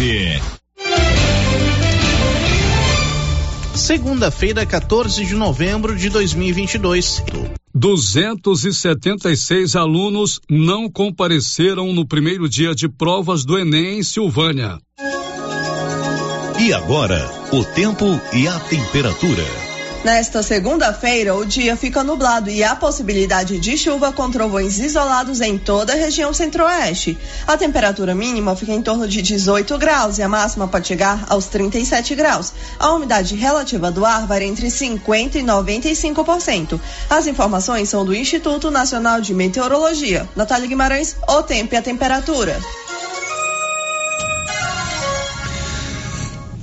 15. Segunda-feira, 14 de novembro de 2022. 276 alunos não compareceram no primeiro dia de provas do Enem em Silvânia. E agora, o tempo e a temperatura. Nesta segunda-feira, o dia fica nublado e há possibilidade de chuva com trovões isolados em toda a região centro-oeste. A temperatura mínima fica em torno de 18 graus e a máxima pode chegar aos 37 graus. A umidade relativa do ar varia entre 50% e 95%. As informações são do Instituto Nacional de Meteorologia. Natália Guimarães, o tempo e a temperatura.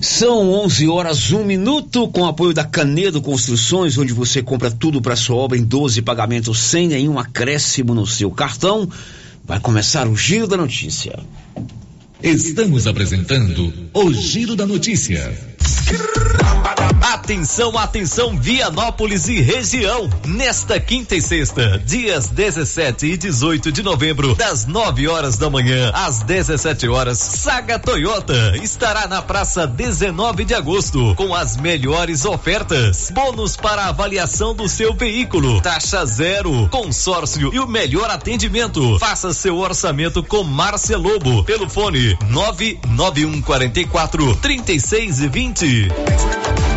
São 11 horas, 1 minuto, com apoio da Canedo Construções, onde você compra tudo para sua obra em 12 pagamentos sem nenhum acréscimo no seu cartão. Vai começar o Giro da Notícia. Estamos apresentando o Giro da Notícia. Atenção, atenção, Vianópolis e região. Nesta quinta e sexta, dias 17 e 18 de novembro, das 9 horas da manhã às 17 horas, Saga Toyota estará na praça 19 de agosto com as melhores ofertas. Bônus para avaliação do seu veículo, taxa zero, consórcio e o melhor atendimento. Faça seu orçamento com Márcia Lobo pelo fone 99144 3620.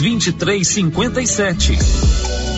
2357.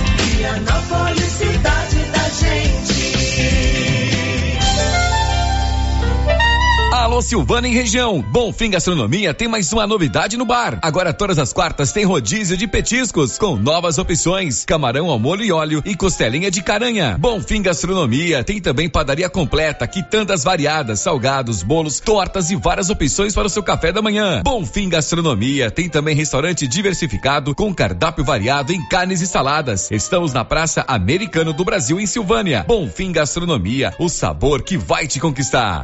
Vianópolis, cidade Silvana em região. Bonfim Gastronomia tem mais uma novidade no bar. Agora todas as quartas tem rodízio de petiscos com novas opções: camarão ao molho e óleo e costelinha de caranha. Bonfim Gastronomia tem também padaria completa, quitandas variadas, salgados, bolos, tortas e várias opções para o seu café da manhã. Bonfim Gastronomia tem também restaurante diversificado com cardápio variado em carnes e saladas. Estamos na Praça Americano do Brasil em Silvânia. Bonfim Gastronomia, o sabor que vai te conquistar.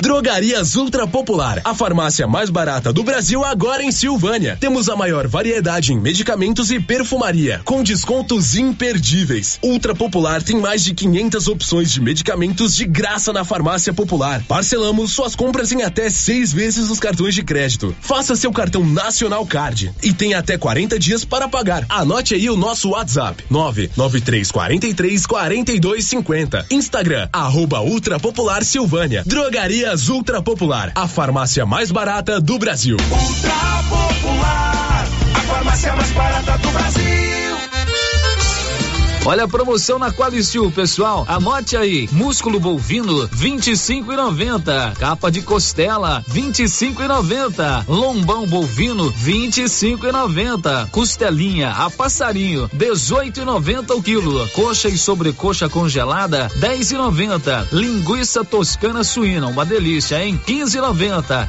Drogarias Ultra Popular, a farmácia mais barata do Brasil agora em Silvânia. Temos a maior variedade em medicamentos e perfumaria, com descontos imperdíveis. Ultra Popular tem mais de 500 opções de medicamentos de graça na farmácia popular. Parcelamos suas compras em até seis vezes os cartões de crédito. Faça seu cartão Nacional Card e tem até 40 dias para pagar. Anote aí o nosso WhatsApp: 99343 4250. Instagram, arroba Ultra Popular Silvânia. Drogarias Ultra Popular, a farmácia mais barata do Brasil. Ultra Popular, a farmácia mais barata do Brasil. Olha a promoção na Qualicil, pessoal. Anote aí: músculo bovino 25 e 90, capa de costela 25 e 90, lombão bovino 25 e 90, costelinha a passarinho 18 e 90 o quilo, coxa e sobrecoxa congelada 10 e 90, linguiça toscana suína, uma delícia, hein? 15 e 90.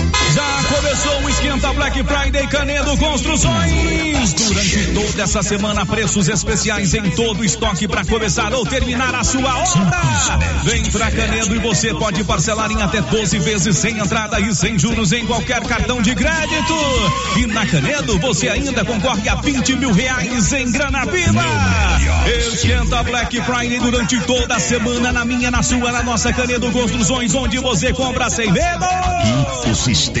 Já começou o Esquenta Black Friday Canedo Construções. Durante toda essa semana, preços especiais em todo o estoque para começar ou terminar a sua obra. Vem pra Canedo e você pode parcelar em até 12 vezes sem entrada e sem juros em qualquer cartão de crédito. E na Canedo você ainda concorre a 20 mil reais em grana viva. Esquenta Black Friday durante toda a semana na minha, na sua, na nossa Canedo Construções, onde você compra sem medo. O sistema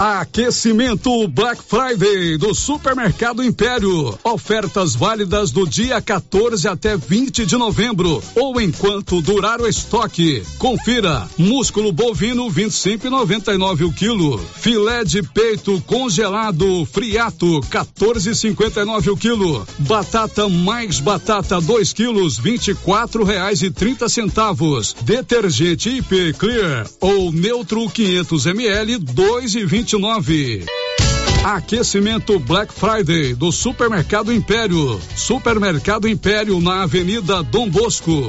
Aquecimento Black Friday do Supermercado Império. Ofertas válidas do dia 14 até 20 de novembro ou enquanto durar o estoque. Confira: músculo bovino 25,99 o quilo. Filé de peito congelado friato 14,59 o quilo. Batata mais batata 2 quilos 24 reais e 30 centavos. Detergente IP Clear ou neutro 500 ml 2 e 29. Aquecimento Black Friday do Supermercado Império. Supermercado Império na Avenida Dom Bosco.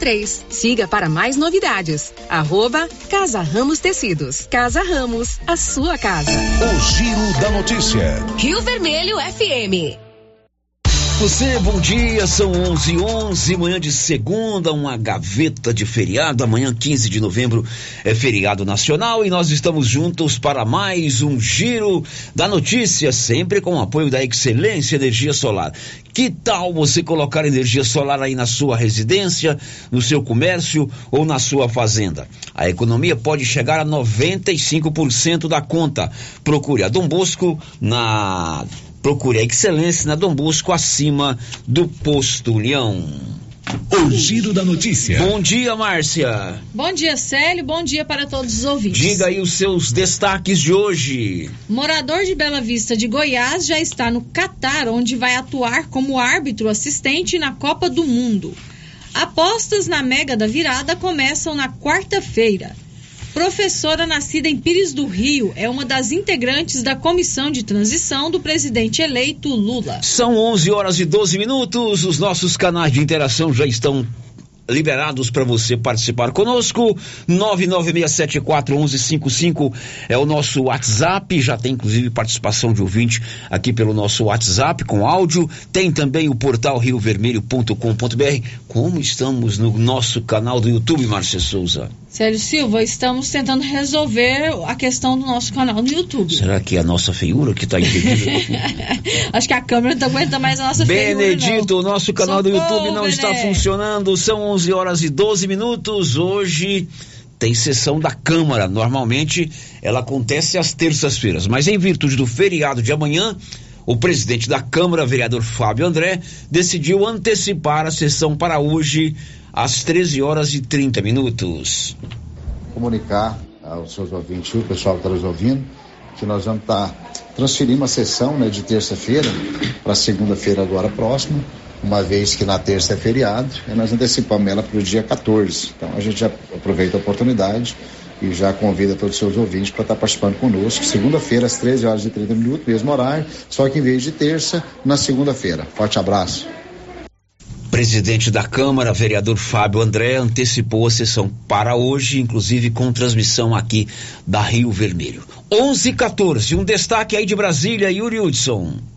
Siga para mais novidades. Arroba Casa Ramos Tecidos. Casa Ramos, a sua casa. O Giro da Notícia. Rio Vermelho FM. Você, bom dia, são 11 11 manhã de segunda, uma gaveta de feriado. Amanhã, 15 de novembro, é feriado nacional e nós estamos juntos para mais um Giro da Notícia, sempre com o apoio da Excelência Energia Solar. Que tal você colocar energia solar aí na sua residência, no seu comércio ou na sua fazenda? A economia pode chegar a 95% da conta. Procure a Dom Bosco na Procure a excelência na Dom Bosco acima do posto Leão. O giro da notícia. Bom dia, Márcia. Bom dia, Célio. Bom dia para todos os ouvintes. Diga aí os seus destaques de hoje. Morador de Bela Vista de Goiás já está no Catar, onde vai atuar como árbitro assistente na Copa do Mundo. Apostas na Mega da Virada começam na quarta-feira. Professora nascida em Pires do Rio, é uma das integrantes da comissão de transição do presidente eleito Lula. São 11 horas e 12 minutos. Os nossos canais de interação já estão liberados para você participar conosco. 996741155 é o nosso WhatsApp. Já tem inclusive participação de ouvinte aqui pelo nosso WhatsApp com áudio. Tem também o portal riovermelho.com.br. Como estamos no nosso canal do YouTube, Márcia Souza? Célio Silva, estamos tentando resolver a questão do nosso canal no YouTube. Será que é a nossa feiura que está impedida? Acho que a câmera não aguenta mais a nossa Benedito, feiura. o nosso canal Socorro, do YouTube não está funcionando. São 11 horas e 12 minutos. Hoje tem sessão da Câmara. Normalmente ela acontece às terças-feiras, mas em virtude do feriado de amanhã, o presidente da Câmara, vereador Fábio André, decidiu antecipar a sessão para hoje às 13 horas e 30 minutos. comunicar aos seus ouvintes, o pessoal que está nos ouvindo, que nós vamos estar transferindo a sessão né, de terça-feira para segunda-feira agora próxima, uma vez que na terça é feriado, e nós antecipamos ela para o dia 14. Então a gente aproveita a oportunidade e já convida todos os seus ouvintes para estar participando conosco. Segunda-feira, às 13 horas e 30 minutos, mesmo horário, só que em vez de terça, na segunda-feira. Forte abraço. Presidente da Câmara, vereador Fábio André, antecipou a sessão para hoje, inclusive com transmissão aqui da Rio Vermelho. 11 e 14, um destaque aí de Brasília, Yuri Hudson.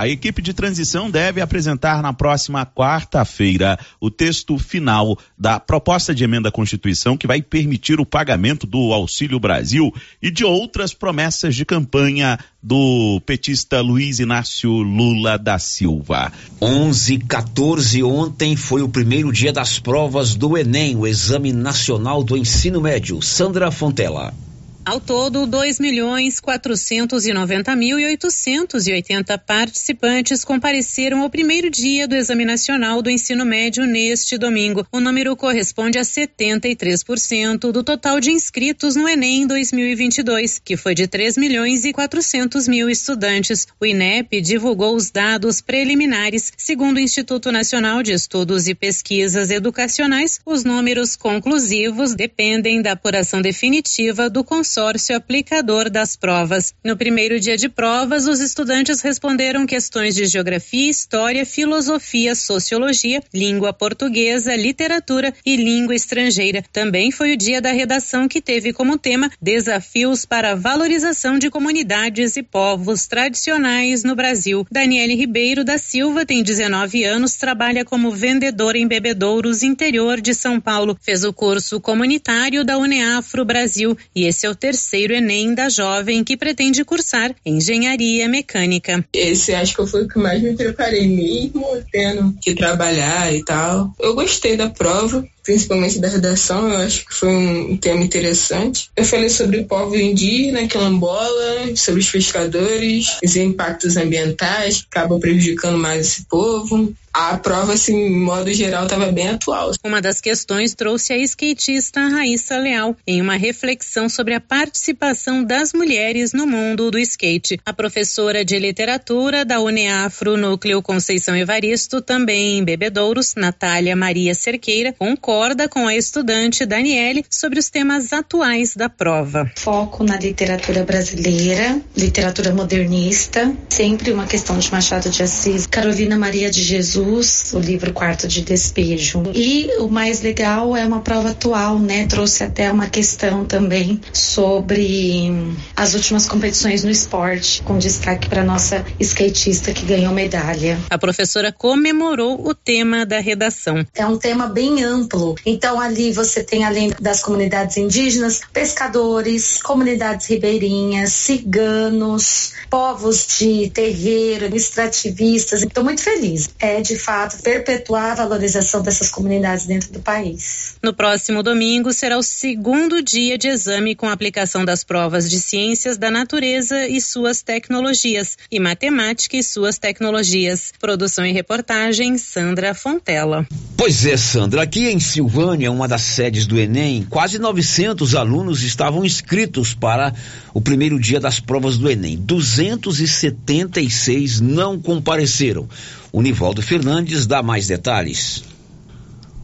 A equipe de transição deve apresentar na próxima quarta-feira o texto final da proposta de emenda à Constituição que vai permitir o pagamento do Auxílio Brasil e de outras promessas de campanha do petista Luiz Inácio Lula da Silva. 11 e 14, ontem foi o primeiro dia das provas do Enem, o Exame Nacional do Ensino Médio. Sandra Fontela. Ao todo, 2 milhões 490 mil e 880 participantes compareceram ao primeiro dia do Exame Nacional do Ensino Médio neste domingo. O número corresponde a 73% do total de inscritos no Enem 2022, que foi de 3 milhões e 400 mil estudantes. O INEP divulgou os dados preliminares. Segundo o Instituto Nacional de Estudos e Pesquisas Educacionais, os números conclusivos dependem da apuração definitiva do Conselho consórcio aplicador das provas. No primeiro dia de provas, os estudantes responderam questões de geografia, história, filosofia, sociologia, língua portuguesa, literatura e língua estrangeira. Também foi o dia da redação que teve como tema Desafios para a valorização de comunidades e povos tradicionais no Brasil. Daniele Ribeiro da Silva tem 19 anos, trabalha como vendedor em bebedouros interior de São Paulo. Fez o curso comunitário da Uneafro Brasil e esse é o terceiro Enem da jovem que pretende cursar engenharia mecânica. Esse acho que foi o que mais me preparei mesmo, tendo que trabalhar e tal. Eu gostei da prova, principalmente da redação, eu acho que foi um tema interessante. Eu falei sobre o povo indígena, quilombola, sobre os pescadores, os impactos ambientais que acabam prejudicando mais esse povo a prova, assim, em modo geral, estava bem atual. Uma das questões trouxe a skatista Raíssa Leal em uma reflexão sobre a participação das mulheres no mundo do skate. A professora de literatura da Uneafro Núcleo Conceição Evaristo, também em Bebedouros, Natália Maria Cerqueira, concorda com a estudante Daniele sobre os temas atuais da prova. Foco na literatura brasileira, literatura modernista, sempre uma questão de Machado de Assis, Carolina Maria de Jesus Jesus, o livro Quarto de Despejo. E o mais legal é uma prova atual, né? Trouxe até uma questão também sobre as últimas competições no esporte, com destaque para nossa skatista que ganhou medalha. A professora comemorou o tema da redação. É um tema bem amplo. Então ali você tem além das comunidades indígenas, pescadores, comunidades ribeirinhas, ciganos, povos de terreiro, extrativistas. Estou muito feliz. É de fato, perpetuar a valorização dessas comunidades dentro do país. No próximo domingo será o segundo dia de exame com aplicação das provas de ciências da natureza e suas tecnologias e matemática e suas tecnologias. Produção e reportagem Sandra Fontela. Pois é, Sandra, aqui em Silvânia, uma das sedes do Enem, quase 900 alunos estavam inscritos para o primeiro dia das provas do Enem. 276 não compareceram. O Nivaldo Fernandes dá mais detalhes.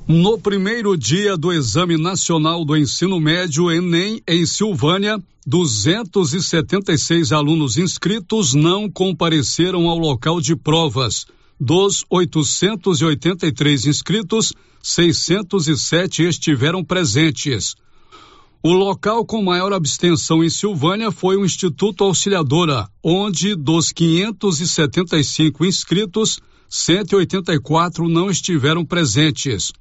No primeiro dia do Exame Nacional do Ensino Médio Enem em Silvânia, 276 alunos inscritos não compareceram ao local de provas. Dos 883 inscritos, 607 estiveram presentes. O local com maior abstenção em Silvânia foi o Instituto Auxiliadora, onde dos 575 inscritos, 184 não estiveram presentes.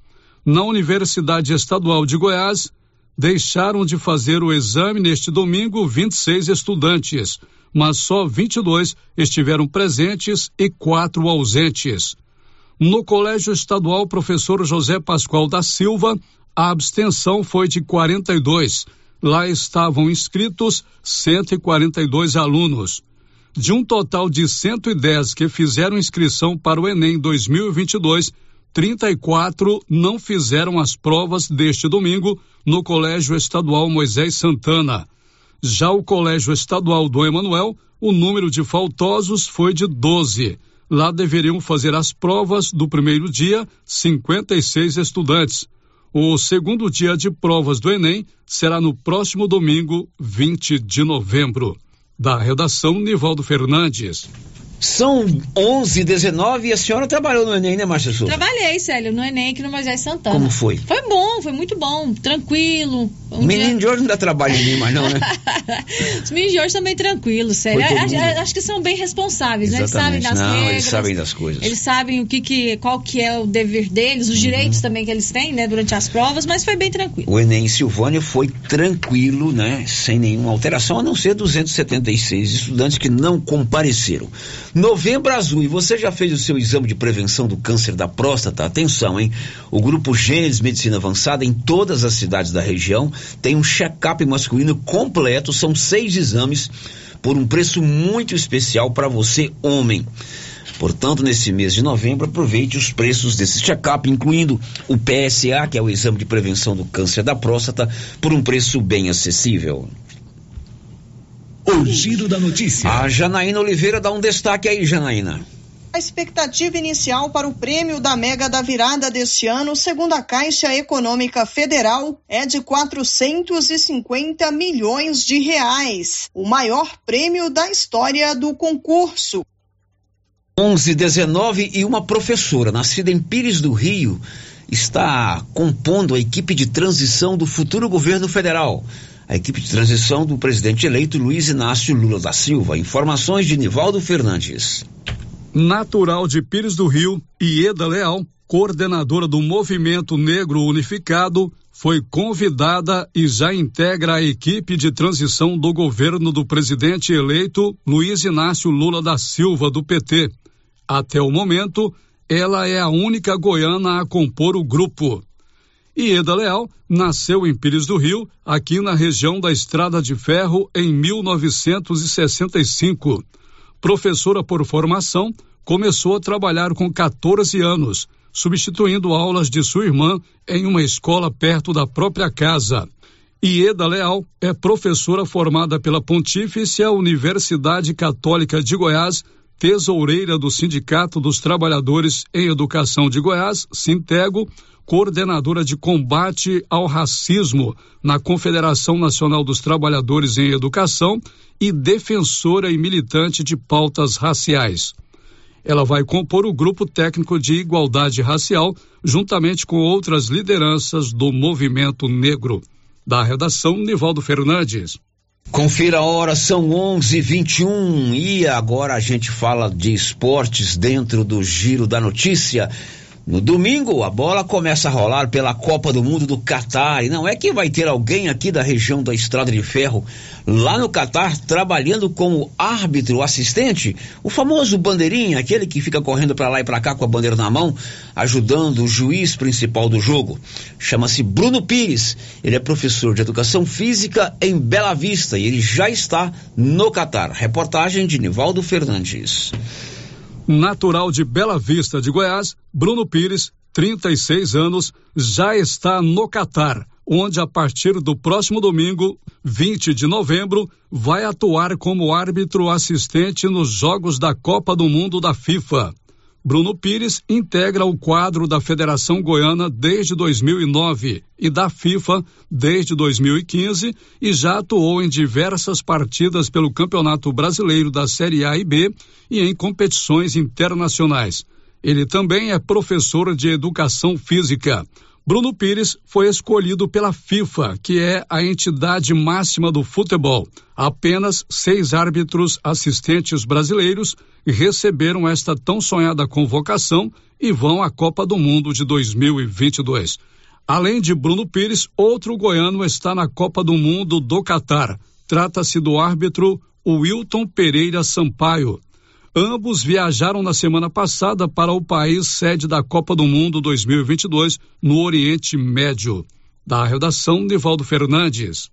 Na Universidade Estadual de Goiás, deixaram de fazer o exame neste domingo 26 estudantes, mas só 22 estiveram presentes e quatro ausentes. No Colégio Estadual Professor José Pascoal da Silva, a abstenção foi de 42. Lá estavam inscritos 142 alunos. De um total de 110 que fizeram inscrição para o Enem 2022, 34 não fizeram as provas deste domingo no Colégio Estadual Moisés Santana. Já o Colégio Estadual do Emanuel, o número de faltosos foi de 12. Lá deveriam fazer as provas do primeiro dia 56 estudantes. O segundo dia de provas do Enem será no próximo domingo, 20 de novembro. Da redação, Nivaldo Fernandes. São 11 19 e a senhora trabalhou no Enem, né, Márcia Souza? Trabalhei, Célio, no Enem aqui no Moisés Santana. Como foi? Foi bom, foi muito bom, tranquilo. Um Menino dia... de hoje não dá trabalho em mim mais não, né? Os meninos de hoje estão bem tranquilos, todo Acho, que são bem responsáveis, né? Eles sabem Exatamente. das Não, regras. eles sabem das coisas. Eles sabem o que, que qual que é o dever deles, Uhum. os direitos também que eles têm, né, durante as provas, mas foi bem tranquilo. O Enem em Silvânia foi tranquilo, né? Sem nenhuma alteração, a não ser 276 estudantes que não compareceram. Novembro Azul, e você já fez o seu exame de prevenção do câncer da próstata? Atenção, hein? O grupo Gênesis Medicina Avançada, em todas as cidades da região, tem um check-up masculino completo, são seis exames por um preço muito especial para você, homem. Portanto, nesse mês de novembro, aproveite os preços desse check-up, incluindo o PSA, que é o exame de prevenção do câncer da próstata, por um preço bem acessível. O giro da notícia. A Janaína Oliveira dá um destaque aí, Janaína. A expectativa inicial para o prêmio da Mega da Virada deste ano, segundo a Caixa Econômica Federal, é de 450 milhões de reais, o maior prêmio da história do concurso. 11, 19 e uma professora, nascida em Pires do Rio, está compondo a equipe de transição do futuro governo federal. A equipe de transição do presidente eleito Luiz Inácio Lula da Silva. Informações de Nivaldo Fernandes. Natural de Pires do Rio, Ieda Leal, coordenadora do Movimento Negro Unificado, foi convidada e já integra a equipe de transição do governo do presidente eleito Luiz Inácio Lula da Silva, do PT. Até o momento, ela é a única goiana a compor o grupo. Ieda Leal nasceu em Pires do Rio, aqui na região da Estrada de Ferro, em 1965. Professora por formação, começou a trabalhar com 14 anos, substituindo aulas de sua irmã em uma escola perto da própria casa. Ieda Leal é professora formada pela Pontífice Universidade Católica de Goiás, tesoureira do Sindicato dos Trabalhadores em Educação de Goiás, Sintego, coordenadora de combate ao racismo na Confederação Nacional dos Trabalhadores em Educação e defensora e militante de pautas raciais. Ela vai compor o grupo técnico de igualdade racial, juntamente com outras lideranças do movimento negro. Da redação, Nivaldo Fernandes. Confira a hora, são 11:21 e agora a gente fala de esportes dentro do giro da notícia. No domingo, a bola começa a rolar pela Copa do Mundo do Catar. E não é que vai ter alguém aqui da região da Estrada de Ferro, lá no Catar, trabalhando como árbitro assistente, o famoso bandeirinha, aquele que fica correndo para lá e para cá com a bandeira na mão, ajudando o juiz principal do jogo. Chama-se Bruno Pires. Ele é professor de educação física em Bela Vista e ele já está no Catar. Reportagem de Nivaldo Fernandes. Natural de Bela Vista de Goiás, Bruno Pires, 36 anos, já está no Catar, onde a partir do próximo domingo, 20 de novembro, vai atuar como árbitro assistente nos Jogos da Copa do Mundo da FIFA. Bruno Pires integra o quadro da Federação Goiana desde 2009 e da FIFA desde 2015 e já atuou em diversas partidas pelo Campeonato Brasileiro da Série A e B e em competições internacionais. Ele também é professor de educação física. Bruno Pires foi escolhido pela FIFA, que é a entidade máxima do futebol. Apenas seis árbitros assistentes brasileiros receberam esta tão sonhada convocação e vão à Copa do Mundo de 2022. Além de Bruno Pires, outro goiano está na Copa do Mundo do Catar. Trata-se do árbitro Wilton Pereira Sampaio. Ambos viajaram na semana passada para o país sede da Copa do Mundo 2022 no Oriente Médio. Da redação, Nivaldo Fernandes.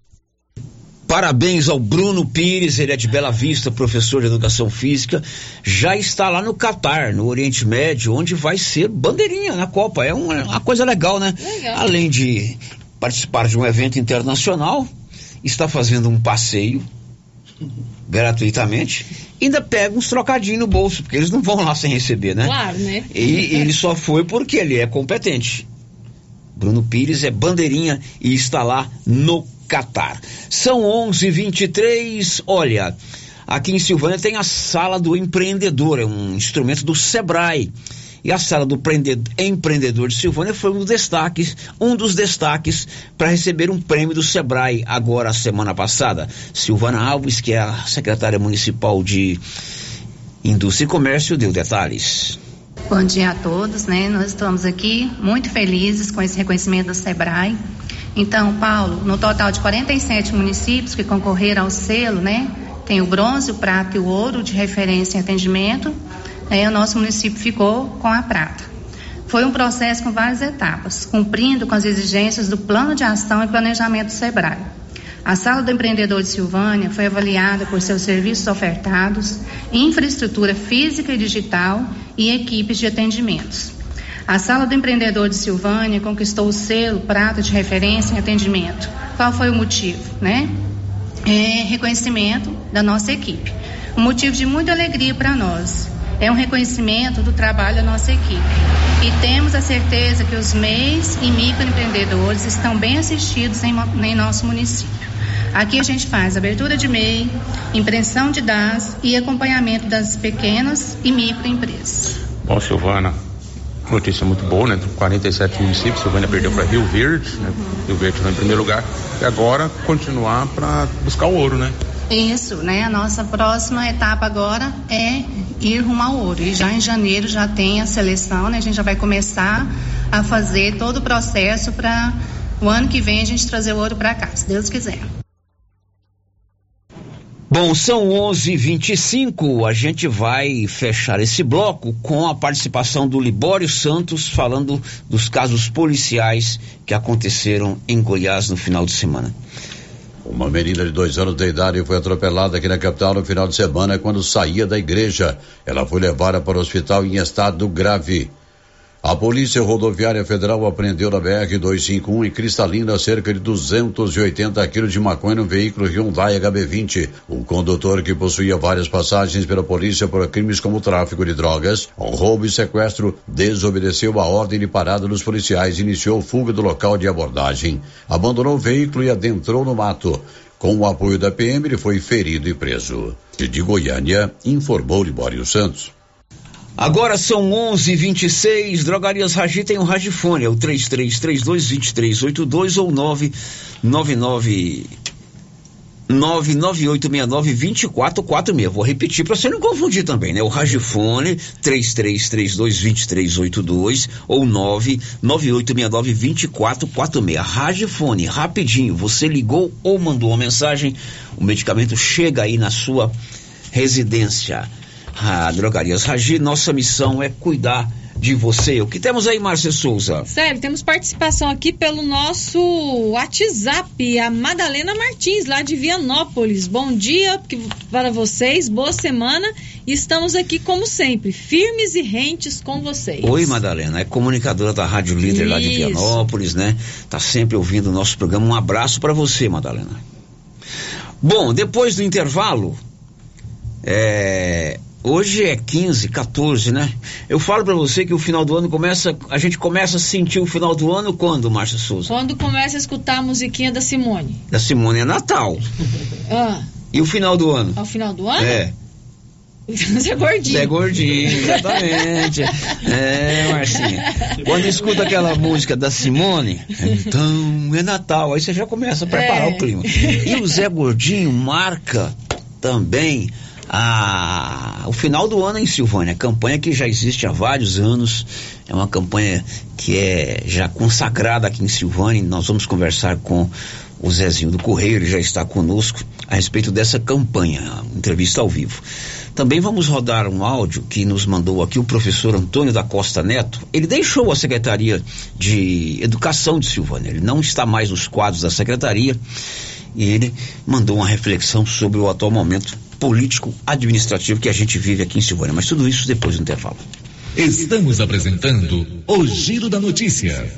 Parabéns ao Bruno Pires, ele é de Bela Vista, professor de educação física, já está lá no Catar, no Oriente Médio, onde vai ser bandeirinha na Copa. É uma, uma coisa legal, né? Legal. Além de participar de um evento internacional, está fazendo um passeio gratuitamente, ainda pega uns trocadinhos no bolso, porque eles não vão lá sem receber, né? Claro, né? E ele só foi porque ele é competente. Bruno Pires é bandeirinha e está lá no Catar. São 11:23. Olha, aqui em Silvânia tem a Sala do Empreendedor, é um instrumento do Sebrae. E a sala do empreendedor de Silvânia foi um dos destaques, um dos destaques para receber um prêmio do Sebrae agora semana passada. Silvana Alves, que é a secretária municipal de Indústria e Comércio, deu detalhes. Bom dia a todos, né? Nós estamos aqui muito felizes com esse reconhecimento do Sebrae. Então, Paulo, no total de 47 municípios que concorreram ao selo, né? Tem o bronze, o prata e o ouro de referência em atendimento. Né, o nosso município ficou com a prata. Foi um processo com várias etapas, cumprindo com as exigências do plano de ação e planejamento do SEBRAE. A Sala do Empreendedor de Silvânia foi avaliada por seus serviços ofertados, infraestrutura física e digital e equipes de atendimentos. A Sala do Empreendedor de Silvânia conquistou o selo prata de referência em atendimento. Qual foi o motivo, né? É reconhecimento da nossa equipe. Um motivo de muita alegria para nós. É um reconhecimento do trabalho da nossa equipe. E temos a certeza que os MEIs e microempreendedores estão bem assistidos em, em nosso município. Aqui a gente faz abertura de MEI, impressão de DAS e acompanhamento das pequenas e microempresas. Bom, Silvana, notícia muito boa, né? 47 municípios, Silvânia perdeu para Rio Verde, né? Rio Verde foi em primeiro lugar. E agora continuar para buscar o ouro, né? Isso, né? A nossa próxima etapa agora é ir rumo ao ouro. E já em janeiro já tem a seleção, né? A gente já vai começar a fazer todo o processo para o ano que vem a gente trazer o ouro para cá, se Deus quiser. Bom, são 11:25. A gente vai fechar esse bloco com a participação do Libório Santos falando dos casos policiais que aconteceram em Goiás no final de semana. Uma menina de dois anos de idade foi atropelada aqui na capital no final de semana quando saía da igreja. Ela foi levada para o hospital em estado grave. A Polícia Rodoviária Federal apreendeu na BR-251 em Cristalina cerca de 280 quilos de maconha no veículo Hyundai HB20. O condutor, que possuía várias passagens pela polícia por crimes como tráfico de drogas, roubo e sequestro, desobedeceu a ordem de parada dos policiais e iniciou fuga do local de abordagem. Abandonou o veículo e adentrou no mato. Com o apoio da PM, ele foi ferido e preso. De Goiânia, informou Libório Santos. Agora são 11:26. Drogarias Ragi tem um Ragifone, é o 33322382 ou 999 99869-2446. Vou repetir para você não confundir também, né? O Ragifone 33322382 ou 99869-2446. Ragifone, rapidinho. Você ligou ou mandou uma mensagem, o medicamento chega aí na sua residência a Drogarias Ragi, nossa missão é cuidar de você. O que temos aí, Márcia Souza? Sério, temos participação aqui pelo nosso WhatsApp, a Madalena Martins, lá de Vianópolis. Bom dia para vocês, boa semana. Estamos aqui, como sempre, firmes e rentes com vocês. Oi, Madalena, é comunicadora da Rádio Líder Isso. lá de Vianópolis, né? Tá sempre ouvindo o nosso programa. Um abraço para você, Madalena. Bom, depois do intervalo, é, Hoje é 15, 14, né? Eu falo para você que o final do ano começa, a gente começa a sentir o final do ano quando, Márcia Souza? Quando começa a escutar a musiquinha da Simone. Da Simone é Natal. ah. E o final do ano? Ao final do ano? É. Você é gordinho. Você é gordinho, exatamente. é, Marcinha. Quando escuta aquela música da Simone, então é Natal, aí você já começa a preparar é. o clima. E o Zé Gordinho marca também a, o final do ano em Silvânia, campanha que já existe há vários anos, é uma campanha que é já consagrada aqui em Silvânia. Nós vamos conversar com o Zezinho do Correio, ele já está conosco a respeito dessa campanha, entrevista ao vivo. Também vamos rodar um áudio que nos mandou aqui o professor Antônio da Costa Neto. Ele deixou a Secretaria de Educação de Silvânia, ele não está mais nos quadros da Secretaria e ele mandou uma reflexão sobre o atual momento político administrativo que a gente vive aqui em Silvânia. Mas tudo isso depois do intervalo. Estamos apresentando o Giro da Notícia.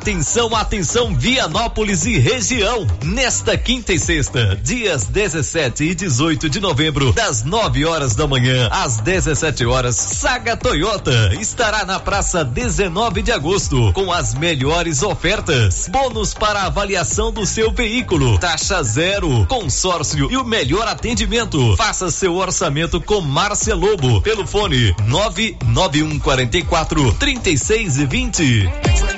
Atenção, atenção, Vianópolis e região. Nesta quinta e sexta, dias 17 e 18 de novembro, das 9 horas da manhã às 17 horas, Saga Toyota estará na praça 19 de agosto com as melhores ofertas. Bônus para avaliação do seu veículo, taxa zero, consórcio e o melhor atendimento. Faça seu orçamento com Márcia Lobo pelo fone 99144 3620.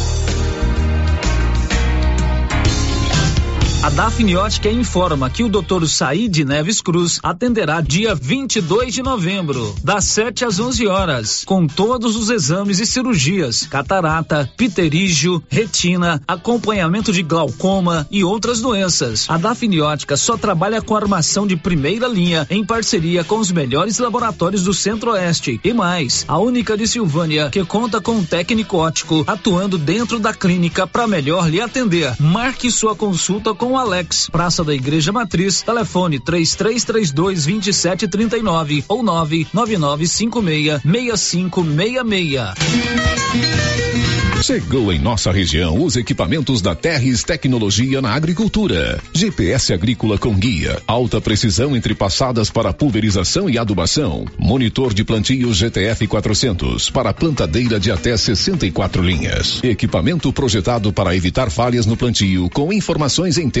A Dafniótica informa que o Dr. Said Neves Cruz atenderá dia 22 de novembro, das 7 às 11 horas, com todos os exames e cirurgias: catarata, pterígio, retina, acompanhamento de glaucoma e outras doenças. A Dafniótica só trabalha com armação de primeira linha em parceria com os melhores laboratórios do Centro-Oeste e mais, a única de Silvânia que conta com um técnico ótico atuando dentro da clínica para melhor lhe atender. Marque sua consulta com Alex, Praça da Igreja Matriz, telefone 3332 2739 ou 99956 6566. Chegou em nossa região os equipamentos da Terres Tecnologia na Agricultura. GPS agrícola com guia, alta precisão entre passadas para pulverização e adubação. Monitor de plantio GTF 400 para plantadeira de até 64 linhas. Equipamento projetado para evitar falhas no plantio com informações em tempo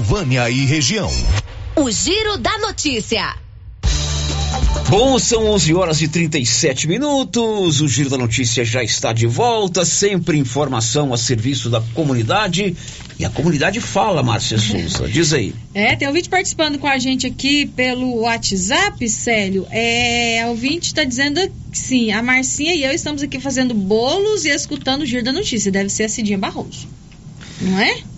e região. O Giro da Notícia. Bom, são 11 horas e 37 minutos. O Giro da Notícia já está de volta. Sempre informação a serviço da comunidade. E a comunidade fala, Márcia Souza. Diz aí. É, tem ouvinte participando com a gente aqui pelo WhatsApp, Célio. É, a ouvinte está dizendo que sim, a Marcinha e eu estamos aqui fazendo bolos e escutando o Giro da Notícia. Deve ser a Cidinha Barroso. Não é?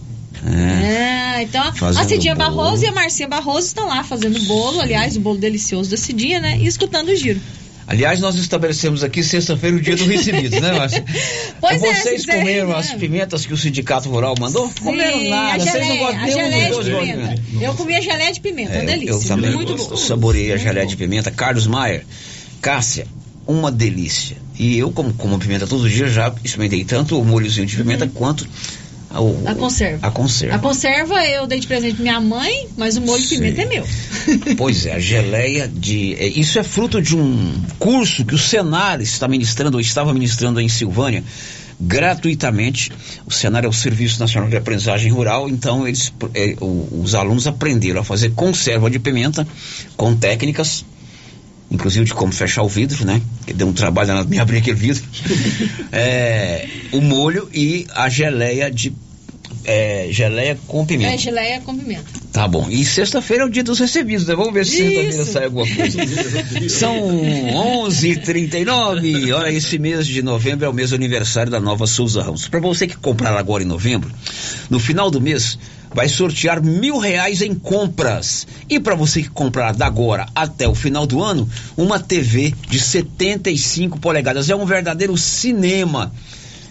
É. É, então Fazendo a Cidinha bolo. Barroso e a Marcinha Barroso estão lá fazendo bolo, aliás, o bolo delicioso da Cidinha, né? E escutando o giro. Aliás, nós estabelecemos aqui sexta-feira o dia do recebido, né, Márcia? Pois é, Vocês quiser, comeram né? as pimentas que o sindicato rural mandou? comeram Sim, nada, a vocês não geleia, gostam nenhum geleia dos de dois pimenta. Eu comi a geleia de pimenta, uma É, delícia. eu também muito bom. saboreei a geleia de pimenta. Carlos Maier. Cássia, uma delícia. E eu, como como pimenta todos os dias, já experimentei tanto o molhozinho de pimenta quanto a, o- A conserva. a conserva. A conserva eu dei de presente pra minha mãe, mas o molho de pimenta é meu. Pois é, a geleia de. é, isso é fruto de um curso que o Senar está ministrando, ou estava ministrando em Silvânia, gratuitamente. O Senar é o Serviço Nacional de Aprendizagem Rural, então eles, é, os alunos aprenderam a fazer conserva de pimenta com técnicas. Inclusive de como fechar o vidro, né? Que deu um trabalho danado me abrir aquele vidro. É, o molho e a geleia de. é, geleia com pimenta. É geleia com pimenta. Tá bom. E sexta-feira é o dia dos recebidos, né? Vamos ver se sexta-feira sai alguma coisa. São 11h39. Olha, esse mês de novembro é o mês do aniversário da nova Souza Ramos. Para você que comprar agora em novembro, no final do mês vai sortear mil reais em compras. E para você que comprar da agora até o final do ano, uma TV de 75 polegadas. É um verdadeiro cinema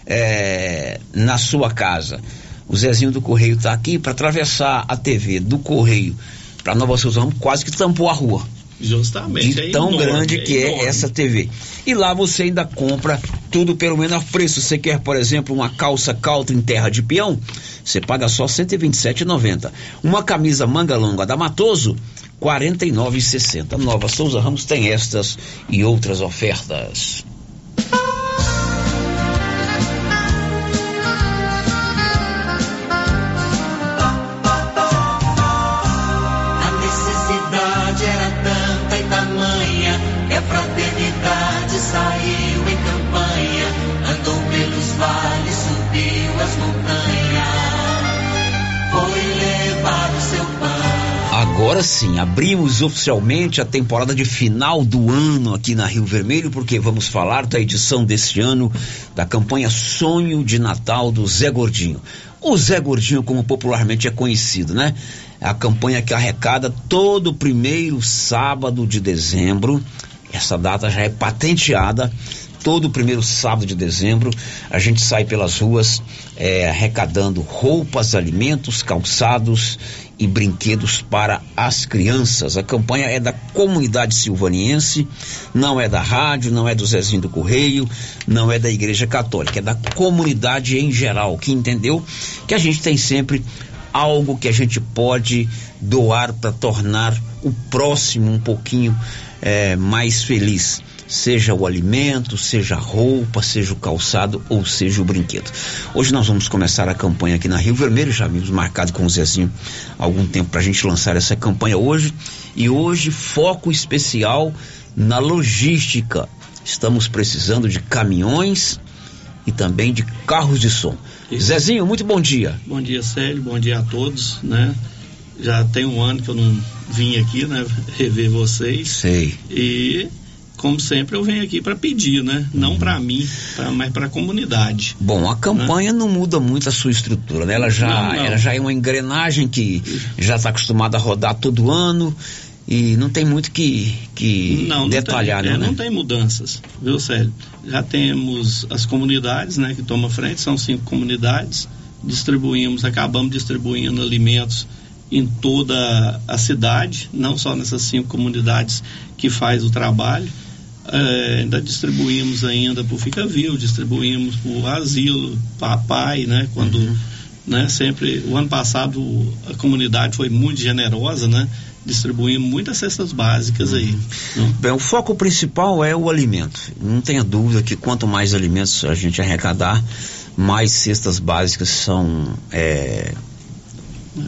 é, na sua casa. O Zezinho do Correio está aqui para atravessar a TV do Correio para Nova Ramos, quase que tampou a rua. Justamente. De é tão enorme, grande que é essa TV. E lá você ainda compra tudo pelo menor preço. Você quer, por exemplo, uma calça caltra em terra de peão? Você paga só R$ 127,90. Uma camisa manga longa da Matoso, R$ 49,60. Nova Souza Ramos tem estas e outras ofertas. Agora sim, abrimos oficialmente a temporada de final do ano aqui na Rio Vermelho, porque vamos falar da edição deste ano da campanha Sonho de Natal do Zé Gordinho. O Zé Gordinho, como popularmente é conhecido, né? É a campanha que arrecada todo primeiro sábado de dezembro. Essa data já é patenteada. Todo primeiro sábado de dezembro, a gente sai pelas ruas eh, arrecadando roupas, alimentos, calçados e brinquedos para as crianças. A campanha é da comunidade silvaniense, não é da rádio, não é do Zezinho do Correio, não é da Igreja Católica, é da comunidade em geral, que entendeu que a gente tem sempre algo que a gente pode doar para tornar o próximo um pouquinho eh, mais feliz. Seja o alimento, seja a roupa, seja o calçado ou seja o brinquedo. Hoje nós vamos começar a campanha aqui na Rio Vermelho, já vimos marcado com o Zezinho há algum tempo para a gente lançar essa campanha hoje. E hoje foco especial na logística. Estamos precisando de caminhões e também de carros de som. Zezinho, muito bom dia. Bom dia, Célio. Bom dia a todos, né? Já tem um ano que eu não vim aqui, né? Rever vocês. Sei. E, como sempre, eu venho aqui para pedir, né? Não para mim, pra, mas para a comunidade. Bom, a campanha não muda muito a sua estrutura, né? Ela já, Não, não. Ela já é uma engrenagem que já está acostumada a rodar todo ano e não tem muito que, que Não, não detalhar, tem, né? é, não tem mudanças, viu, Célio? Já temos as comunidades, né, que tomam frente, são cinco comunidades. Distribuímos, acabamos distribuindo alimentos em toda a cidade, não só nessas cinco comunidades que faz o trabalho. É, ainda distribuímos ainda para o Fica Vivo, distribuímos para o asilo, papai, né? Quando, né? Sempre, o ano passado a comunidade foi muito generosa, né? Distribuímos muitas cestas básicas aí. Bem, o foco principal é o alimento. Não tenha dúvida que quanto mais alimentos a gente arrecadar, mais cestas básicas são é,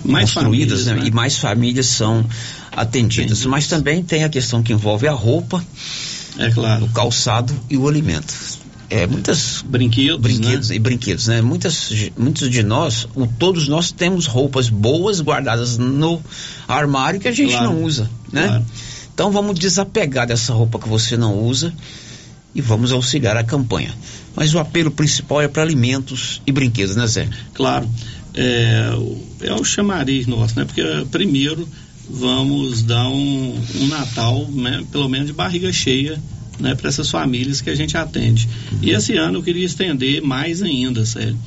Mais construídas famílias, né? né? e mais famílias são atendidas. Mas também tem a questão que envolve a roupa, é claro. o calçado e o alimento. É, muitas brinquedos, brinquedos e brinquedos, né? Muitas, muitos de nós, o- todos nós temos roupas boas guardadas no armário que a gente Claro, não usa, né? claro. Então vamos desapegar dessa roupa que você não usa e vamos auxiliar a campanha. Mas o apelo principal é para alimentos e brinquedos, né, Zé? Claro, é, é o chamariz nosso, né? Porque primeiro vamos dar um, um Natal, né, pelo menos de barriga cheia, né, para essas famílias que a gente atende. E esse ano eu queria estender mais ainda, sério.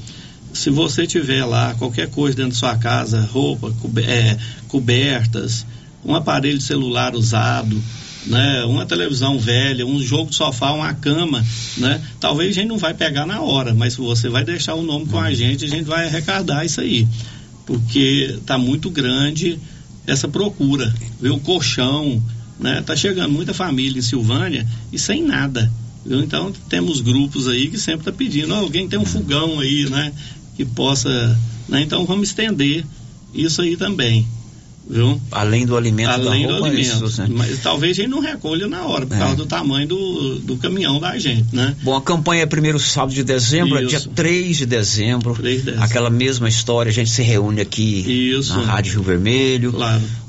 Se você tiver lá qualquer coisa dentro da sua casa, roupa, é, cobertas, um aparelho celular usado, né? Uma televisão velha, um jogo de sofá, uma cama, né? Talvez a gente não vai pegar na hora, mas você vai deixar o nome com a gente, a gente vai arrecadar isso aí. Porque está muito grande essa procura. Viu? O colchão, né? Tá chegando muita família em Silvânia e sem nada. Viu? Então temos grupos aí que sempre tá pedindo, oh, alguém tem um fogão aí, né? Que possa. Né? Então vamos estender isso aí também. Viu? Além do alimento Além da do roupa, alimento. isso, né? Mas talvez a gente não recolha na hora, por É. causa do tamanho do, do caminhão da gente, né? Bom, a campanha é primeiro sábado de dezembro, é dia Isso. 3 de dezembro. Aquela mesma história, a gente se reúne aqui na Rádio Rio Vermelho.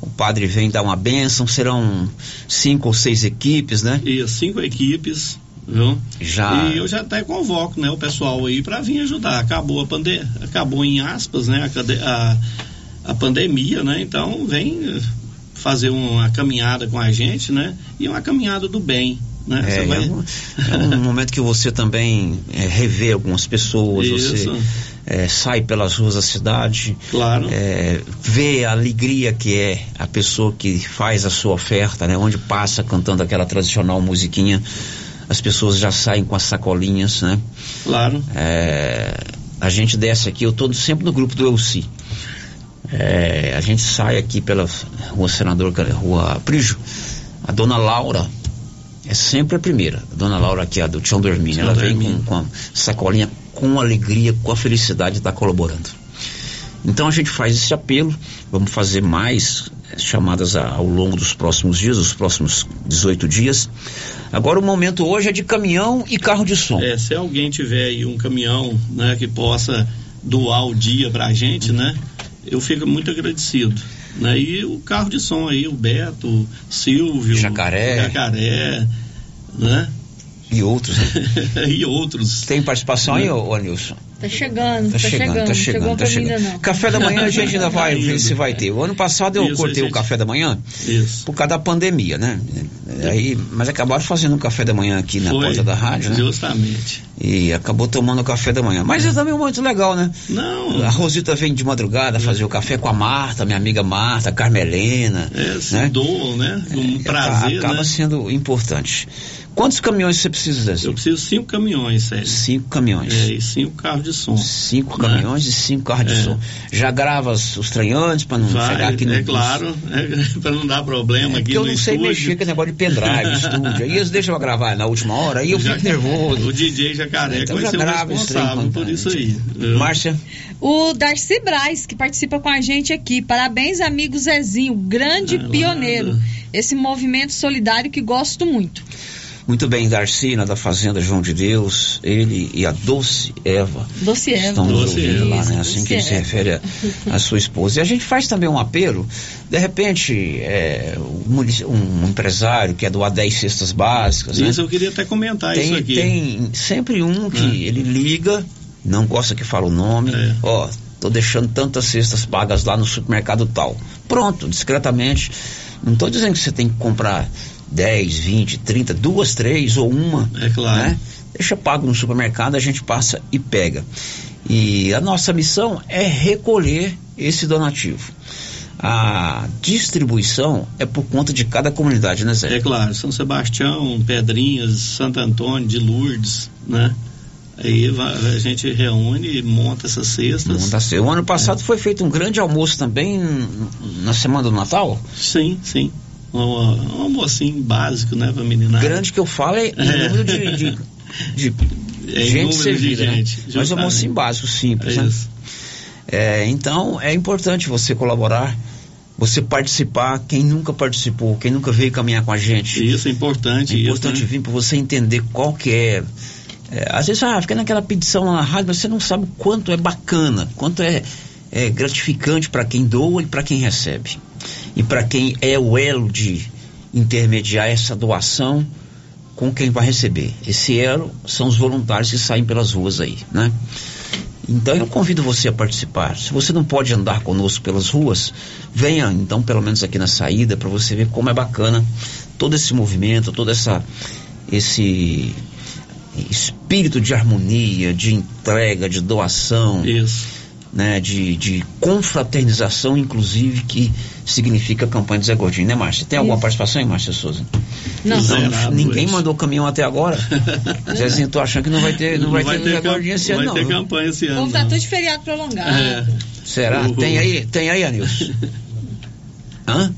O padre vem dar uma bênção, serão cinco ou seis equipes, né? Isso, cinco equipes, viu? Já. E eu já até convoco, né, o pessoal aí para vir ajudar. Acabou a pande acabou em aspas, né, a, a, a pandemia, né? Então vem eh, fazer uma caminhada com a gente, né? E uma caminhada do bem, né? É, vai- é um, é um momento que você também é, revê algumas pessoas, Isso. você é, sai pelas ruas da cidade, Claro. é, vê a alegria que é a pessoa que faz a sua oferta, né? Onde passa cantando aquela tradicional musiquinha, as pessoas já saem com as sacolinhas, né? Claro. É, a gente desce aqui, eu estou sempre no grupo do Elci. É, a gente sai aqui pela rua Senador, rua Prijo. A dona Laura é sempre a primeira. A dona Laura aqui, a do Tião Dormini. Ela vem com, com a sacolinha com alegria, com a felicidade de estar colaborando. Então a gente faz esse apelo, vamos fazer mais chamadas ao longo dos próximos dias, os próximos 18 dias. Agora o momento hoje é de caminhão e carro de som. É, se alguém tiver aí um caminhão, né, que possa doar o dia pra gente, né, eu fico muito agradecido. Né? E o carro de som aí, o Beto, o Silvio, Jacaré. Jacaré, né? E outros. e outros. Tem participação aí, ô, ô Nilson? Tá chegando, Tá tá, chegando, chegando, tá chegando, chegou tá mim chegando. ainda não. Café da manhã a gente ainda vai ver se vai ter. O ano passado eu Isso, cortei a o gente- café da manhã Isso. por causa da pandemia, né? Aí, mas acabaram fazendo um café da manhã aqui na Foi, porta da rádio, né? Justamente. E acabou tomando o café da manhã. Mas é também muito legal, né? Não. A Rosita vem de madrugada fazer o café com a Marta, minha amiga Marta, Carmelena. É, se né? doam, né? Um prazer, Acaba né? sendo importante. Quantos caminhões você precisa, Zé? Eu preciso de cinco caminhões, Sérgio. Cinco caminhões. É, e cinco carros de som. Cinco caminhões e cinco carros de É. som. Já grava os, os tranhantes para não Vai, chegar aqui no. é claro, é, para não dar problema aqui Porque eu no não sei estúdio. mexer com esse negócio de pendrive, estúdio. Aí eles deixam eu gravar na última hora, aí eu Já- fico nervoso. O DJ Jacaré Então vai já ser o grava responsável por isso aí. Márcia? O Darcy Braz, que participa com a gente aqui. Parabéns, amigo Zezinho, grande Ah, pioneiro. Esse movimento solidário que gosto muito. Muito bem, Darcina, da Fazenda João de Deus, ele e a Doce Eva. Doce Eva. Estão nos Doce ouvindo lá, Eva. né? Assim Doce que ele se refere a, a sua esposa. E a gente faz também um apelo, de repente, é, um, um empresário quer doar 10 cestas básicas, né? Isso, eu queria até comentar isso tem, aqui. tem sempre um que É. ele liga, não gosta que fala o nome, ó, tô deixando tantas cestas pagas lá no supermercado tal. Pronto, discretamente. Não tô dizendo que você tem que comprar 10, 20, 30, duas, três ou uma. É claro. Né? Deixa pago no supermercado, a gente passa e pega. E a nossa missão é recolher esse donativo. A distribuição é por conta de cada comunidade, né, Zé? É claro, São Sebastião, Pedrinhas, Santo Antônio, de Lourdes, né? Aí a gente reúne e monta essas cestas. Monta cedo. O ano passado foi feito um grande almoço também na semana do Natal? Sim, sim. Um, um almocinho básico, né, pra meninada. Grande que eu falo é É. número de, de, de É, gente número de servida, né? gente, Mas justamente. almocinho básico, simples, É né? É, então é importante você colaborar, você participar, quem nunca participou, quem nunca veio caminhar com a gente. Isso é importante. É importante isso, né? vir para você entender qual que é. é, Às vezes, ah, fica naquela pedição lá na rádio, mas você não sabe o quanto é bacana, quanto é, é gratificante para quem doa e para quem recebe. E para quem é o elo de intermediar essa doação com quem vai receber. Esse elo são os voluntários que saem pelas ruas aí, né? Então eu convido você a participar. Se você não pode andar conosco pelas ruas, venha então pelo menos aqui na saída para você ver como é bacana todo esse movimento, todo essa esse espírito de harmonia, de entrega, de doação. Isso. Né, de, de confraternização, inclusive, que significa a campanha do Zé Gordinho, né, Márcia? Tem alguma Isso. participação aí, Márcia Souza? Não. Zerado ninguém hoje. mandou caminhão até agora. Zezinho, tô achando que não vai ter, não vai ter, Zé cam- Gordinho esse vai ano, ter não. viu? campanha esse ano. povo tá não. tudo de feriado prolongado. É. Será? Uhul. Tem aí, tem aí, Anilson? Hã?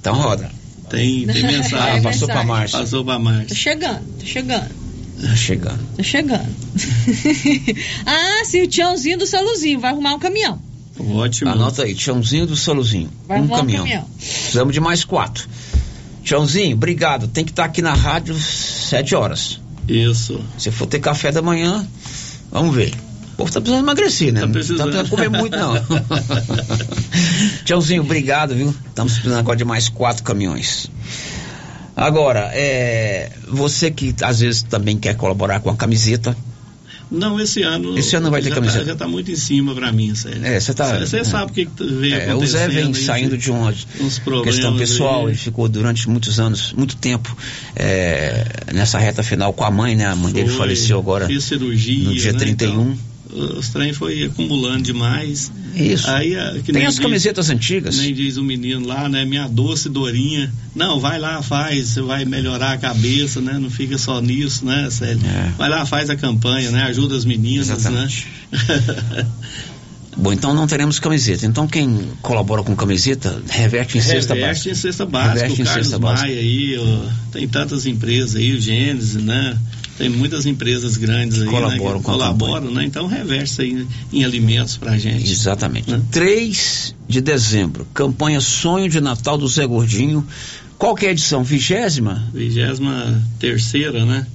Então roda. Tem, tem mensagem. Ah, passou pra Márcia. Passou pra Márcia. chegando, tá chegando, chegando. tá chegando. ah, sim, o Tiãozinho do Saluzinho vai arrumar um caminhão. Ótimo. Anota aí, Tiãozinho do Soluzinho. Vai um arrumar caminhão. um caminhão. Precisamos de mais quatro. Tiãozinho, obrigado. Tem que estar aqui na rádio sete horas. Isso. Se for ter café da manhã, vamos ver. O povo tá precisando emagrecer, né? Tá precisando. Não tá precisando comer muito, não. Tiãozinho, obrigado, viu? Estamos precisando agora de mais quatro caminhões. Agora, é, você que às vezes também quer colaborar com a camiseta, Não, esse ano. Esse ano não vai ter já camiseta. Tá, já tá muito em cima pra mim, sério. É, você tá- Você sabe o que, que veio É, o acontecendo. Zé vem saindo de uns problemas questão pessoal, aí. ele ficou durante muitos anos, muito tempo, é, nessa reta final com a mãe, né? A mãe dele Foi, faleceu agora Fiz cirurgia. no dia né, 31. então, os trem foi acumulando demais. Isso. Aí, ah, Tem as diz- camisetas antigas. Nem diz o menino lá, né? Minha doce Dorinha. Não, vai lá, faz, você vai melhorar a cabeça, né? Não fica só nisso, né, Célio? É. Vai lá, faz a campanha, né? Ajuda as meninas, Exatamente. né? Bom, então não teremos camiseta. Então quem colabora com camiseta, reverte em cesta Reverte básica. em cesta básica. Reverte o em Carlos cesta básica. Maia aí, ó, tem tantas empresas aí, o Gênesis, né? Tem muitas empresas grandes aí, Colaboram né? que com a colaboram, né? Então reverte aí em alimentos pra gente. Exatamente. 3 de dezembro, campanha Sonho de Natal do Zé Gordinho. Qual que é a edição? Vigésima? Vigésima terceira, né?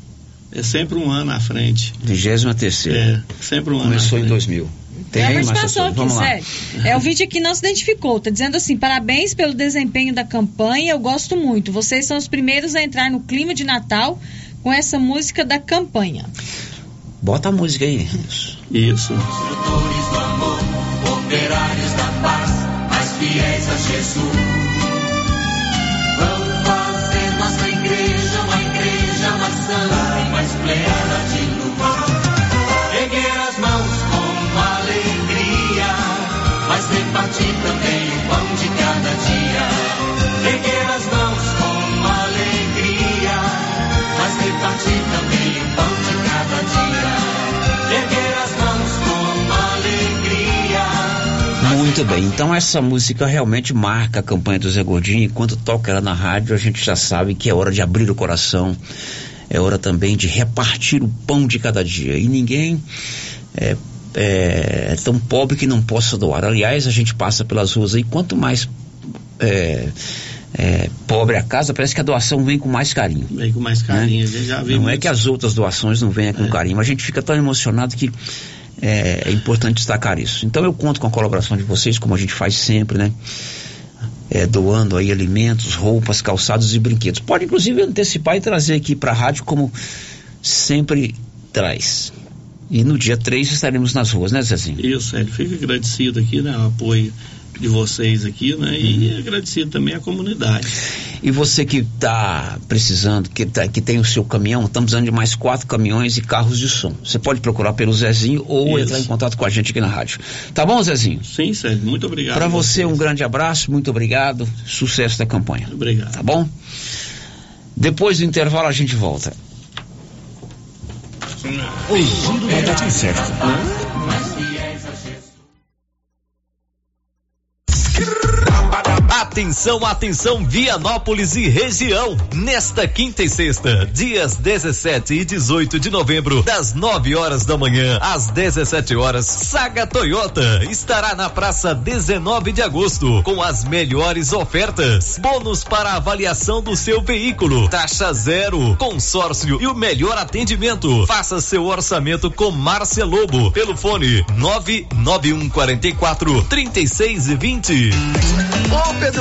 É sempre um ano à frente. Vigésima terceira. É, sempre um ano Começou à em frente. 2000. Tem participação Souza? aqui, Vamos lá. sério. É, o vídeo aqui não se identificou. Tá dizendo assim: parabéns pelo desempenho da campanha, eu gosto muito. Vocês são os primeiros a entrar no clima de Natal com essa música da campanha. Bota a música aí. Isso. Operários da paz, mais fiéis a Jesus. Vamos fazer nossa igreja uma igreja mais santa e mais plena de luz. Erguer as mãos com alegria, mas repartir também o pão de cada dia. Muito bem, então essa música realmente marca a campanha do Zé Gordinho. Enquanto toca ela na rádio, a gente já sabe que é hora de abrir o coração, é hora também de repartir o pão de cada dia. E ninguém é, é- é tão pobre que não possa doar. Aliás, a gente passa pelas ruas aí, quanto mais é, é, pobre a casa, parece que a doação vem com mais carinho. Vem com mais carinho, a gente já vê Não é muitos- que as outras doações não venham com carinho, mas a gente fica tão emocionado que é, é importante destacar isso. Então eu conto com a colaboração de vocês, como a gente faz sempre, né? É, doando aí alimentos, roupas, calçados e brinquedos. Pode inclusive antecipar e trazer aqui para a rádio como sempre traz. E no dia 3 estaremos nas ruas, né, Zezinho? Isso, Hélio. Fico agradecido aqui, né? O apoio de vocês aqui, né? Uhum. E agradecido também à comunidade. E você que está precisando, que, tá- que tem o seu caminhão, estamos precisando de mais quatro caminhões e carros de som. Você pode procurar pelo Zezinho ou Isso. entrar em contato com a gente aqui na rádio. Tá bom, Zezinho? Sim, Sérgio. Muito obrigado. Para você, um grande abraço, muito obrigado. Sucesso da campanha. Obrigado. Tá bom? Depois do intervalo a gente volta. O giro da notícia. Atenção, atenção, Vianópolis e região. Nesta quinta e sexta, dias 17 e 18 de novembro, das 9 horas da manhã às 17 horas, Saga Toyota estará na praça 19 de agosto com as melhores ofertas. Bônus para avaliação do seu veículo, taxa zero, consórcio e o melhor atendimento. Faça seu orçamento com Márcia Lobo pelo fone 99144 3620. Ô Pedro,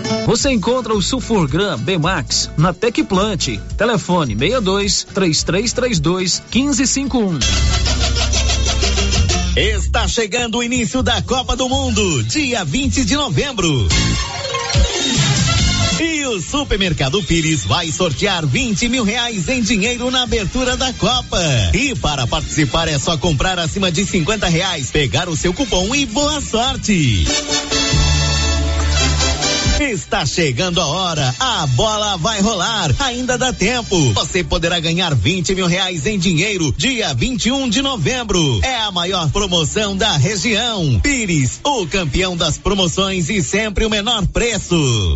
Você encontra o Sulfurgram B-Max na Tecplant. Telefone 62 3332 1551. Está chegando o início da Copa do Mundo, dia 20 de novembro. E o Supermercado Pires vai sortear 20 mil reais em dinheiro na abertura da Copa. E para participar é só comprar acima de 50 reais, pegar o seu cupom e boa sorte. Está chegando a hora, a bola vai rolar, ainda dá tempo. Você poderá ganhar 20 mil reais em dinheiro dia 21 de novembro. É a maior promoção da região. Pires, o campeão das promoções e sempre o menor preço.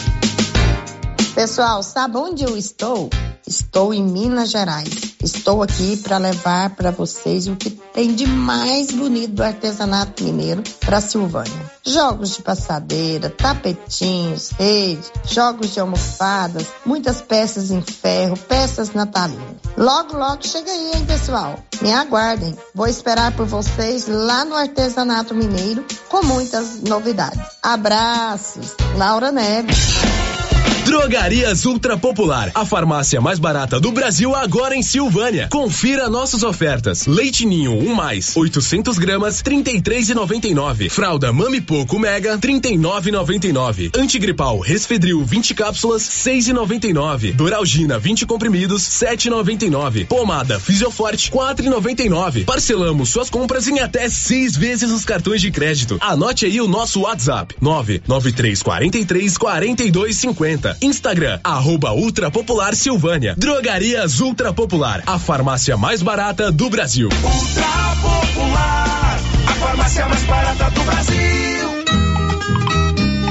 Pessoal, sabe onde eu estou? Estou em Minas Gerais. Estou aqui para levar para vocês o que tem de mais bonito do artesanato mineiro para Silvânia. Jogos de passadeira, tapetinhos, redes, jogos de almofadas, muitas peças em ferro, peças natalinas. Logo, logo chega aí, hein, pessoal? Me aguardem. Vou esperar por vocês lá no artesanato mineiro com muitas novidades. Abraços. Laura Neves. Drogarias Ultra Popular, a farmácia mais barata do Brasil agora em Silvânia. Confira nossas ofertas. Leite Ninho 1 um mais, 800 gramas, 33,99. Fralda Mami Poco Mega, 39,99. Antigripal Resfedril 20 cápsulas, 6,99. Doralgina 20 comprimidos, 7,99. Pomada Fisioforte, 4,99. Parcelamos suas compras em até seis vezes os cartões de crédito. Anote aí o nosso WhatsApp: 99343 4250. Instagram, arroba Ultra Popular Silvânia. Drogarias Ultra Popular, a farmácia mais barata do Brasil. Ultra Popular, a farmácia mais barata do Brasil.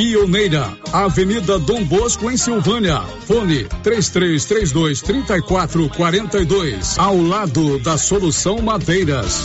Pioneira, Avenida Dom Bosco, em Silvânia. Fone 3332 3442. Ao lado da Solução Madeiras.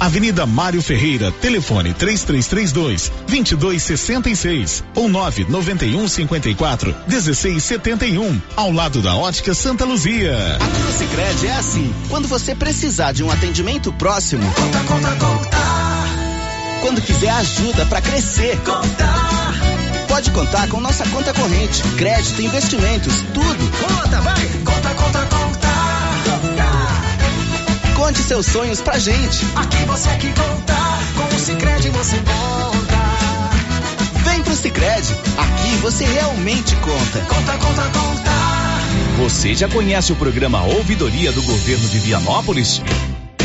Avenida Mário Ferreira, telefone 3332 2266 ou 991 54 1671, ao lado da Ótica Santa Luzia. Aqui no Sicredi é assim, quando você precisar de um atendimento próximo, conta, conta, conta. Quando quiser ajuda para crescer, conta. Pode contar com nossa conta corrente, crédito, investimentos, tudo. Conta, vai. Conta, conta, conta. Conte seus sonhos pra gente. Aqui você que conta, com o Sicredi você conta. Vem pro Cicred. Aqui você realmente conta. Conta, conta, conta. Você já conhece o programa Ouvidoria do Governo de Vianópolis?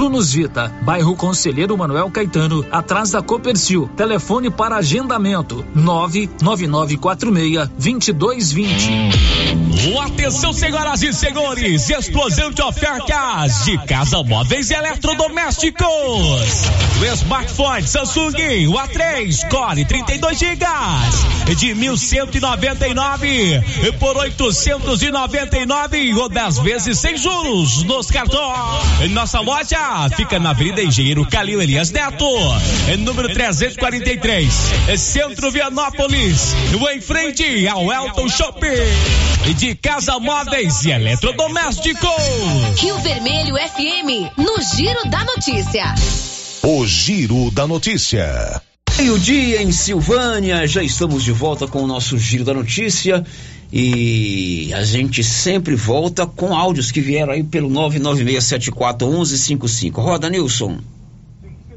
Prunus Vita, bairro Conselheiro Manuel Caetano, atrás da Copercil. Telefone para agendamento: 99946-2220. Atenção, senhoras e senhores, explosão de ofertas de casa móveis e eletrodomésticos. Smartphone Samsung, o A3 Core 32 GB de 1199 por 899 ou 10 vezes sem juros nos cartões. Nossa loja fica na Avenida Engenheiro Calil Elias Neto, número 343, Centro Vianópolis, em frente ao Elton Shopping. De casa móveis e eletrodomésticos. Rio Vermelho FM, no Giro da Notícia. O Giro da Notícia. Meio-dia em Silvânia, já estamos de volta com o nosso Giro da Notícia e a gente sempre volta com áudios que vieram aí pelo 996741155. Roda, Nilson.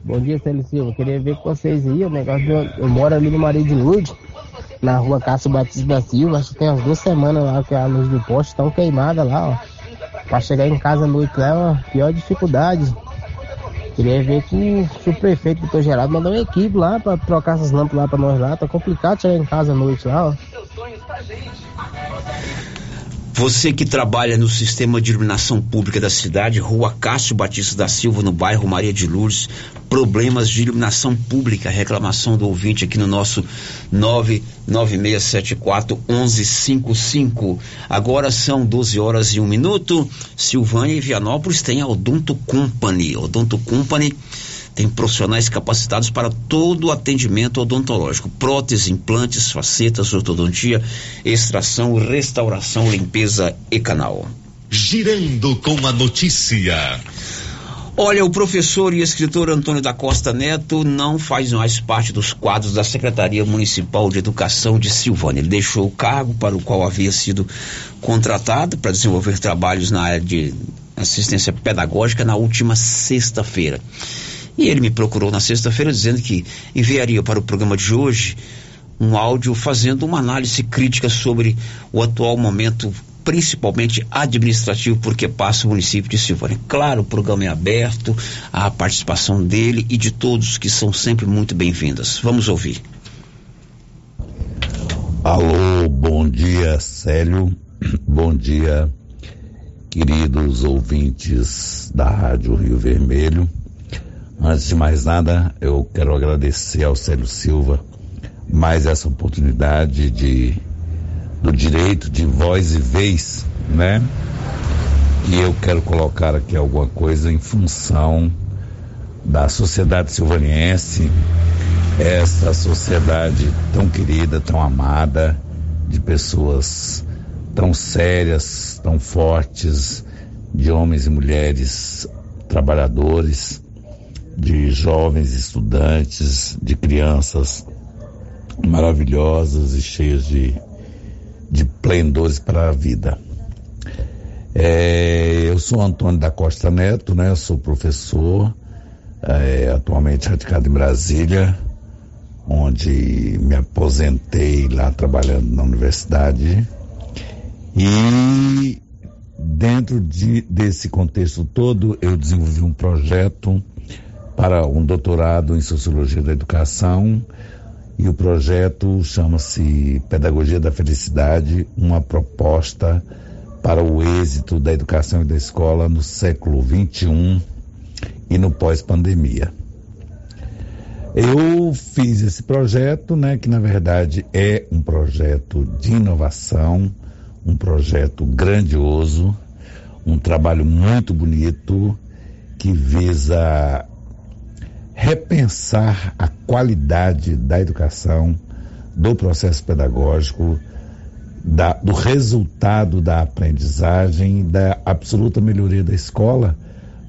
Bom dia, Célio Silva. Queria ver com vocês aí o negócio. De, eu moro ali no Maria de Lourdes, na rua Cássio Batista da Silva. Acho que tem umas duas semanas lá que a luz do poste estão queimada lá, ó. Pra chegar em casa à noite lá é uma pior dificuldade. Queria ver que se o prefeito do Geraldo mandou uma equipe lá pra trocar essas lâmpadas lá pra nós lá. Tá complicado chegar em casa à noite lá, ó. Você que trabalha no sistema de iluminação pública da cidade, Rua Cássio Batista da Silva, no bairro Maria de Lourdes, problemas de iluminação pública, reclamação do ouvinte aqui no nosso 996741155. Agora são 12 horas e um minuto. Silvânia e Vianópolis tem a Odonto Company. Odonto Company tem profissionais capacitados para todo o atendimento odontológico: prótese, implantes, facetas, ortodontia, extração, restauração, limpeza e canal. Girando com a notícia. Olha, o professor e escritor Antônio da Costa Neto não faz mais parte dos quadros da Secretaria Municipal de Educação de Silvânia. Ele deixou o cargo para o qual havia sido contratado para desenvolver trabalhos na área de assistência pedagógica na última sexta-feira. E ele me procurou na sexta-feira dizendo que enviaria para o programa de hoje um áudio fazendo uma análise crítica sobre o atual momento principalmente administrativo, porque passa o município de Silvânia. Claro, o programa é aberto, a participação dele e de todos que são sempre muito bem-vindas. Vamos ouvir. Alô, bom dia, Célio. Bom dia, queridos ouvintes da Rádio Rio Vermelho. Antes de mais nada, eu quero agradecer ao Célio Silva mais essa oportunidade de do direito de voz e vez, né? E eu quero colocar aqui alguma coisa em função da sociedade silvaniense, essa sociedade tão querida, tão amada, de pessoas tão sérias, tão fortes, de homens e mulheres trabalhadores, de jovens estudantes, de crianças maravilhosas e cheias de de plendores para a vida. É, eu sou Antônio da Costa Neto, né? Sou professor, é, atualmente radicado em Brasília, onde me aposentei lá trabalhando na universidade. E dentro de, desse contexto todo, eu desenvolvi um projeto para um doutorado em Sociologia da Educação e o projeto chama-se Pedagogia da Felicidade, uma proposta para o êxito da educação e da escola no século XXI e no pós-pandemia. Eu fiz esse projeto, né, que na verdade é um projeto de inovação, um projeto grandioso, um trabalho muito bonito que visa repensar a qualidade da educação, do processo pedagógico, da, do resultado da aprendizagem, da absoluta melhoria da escola,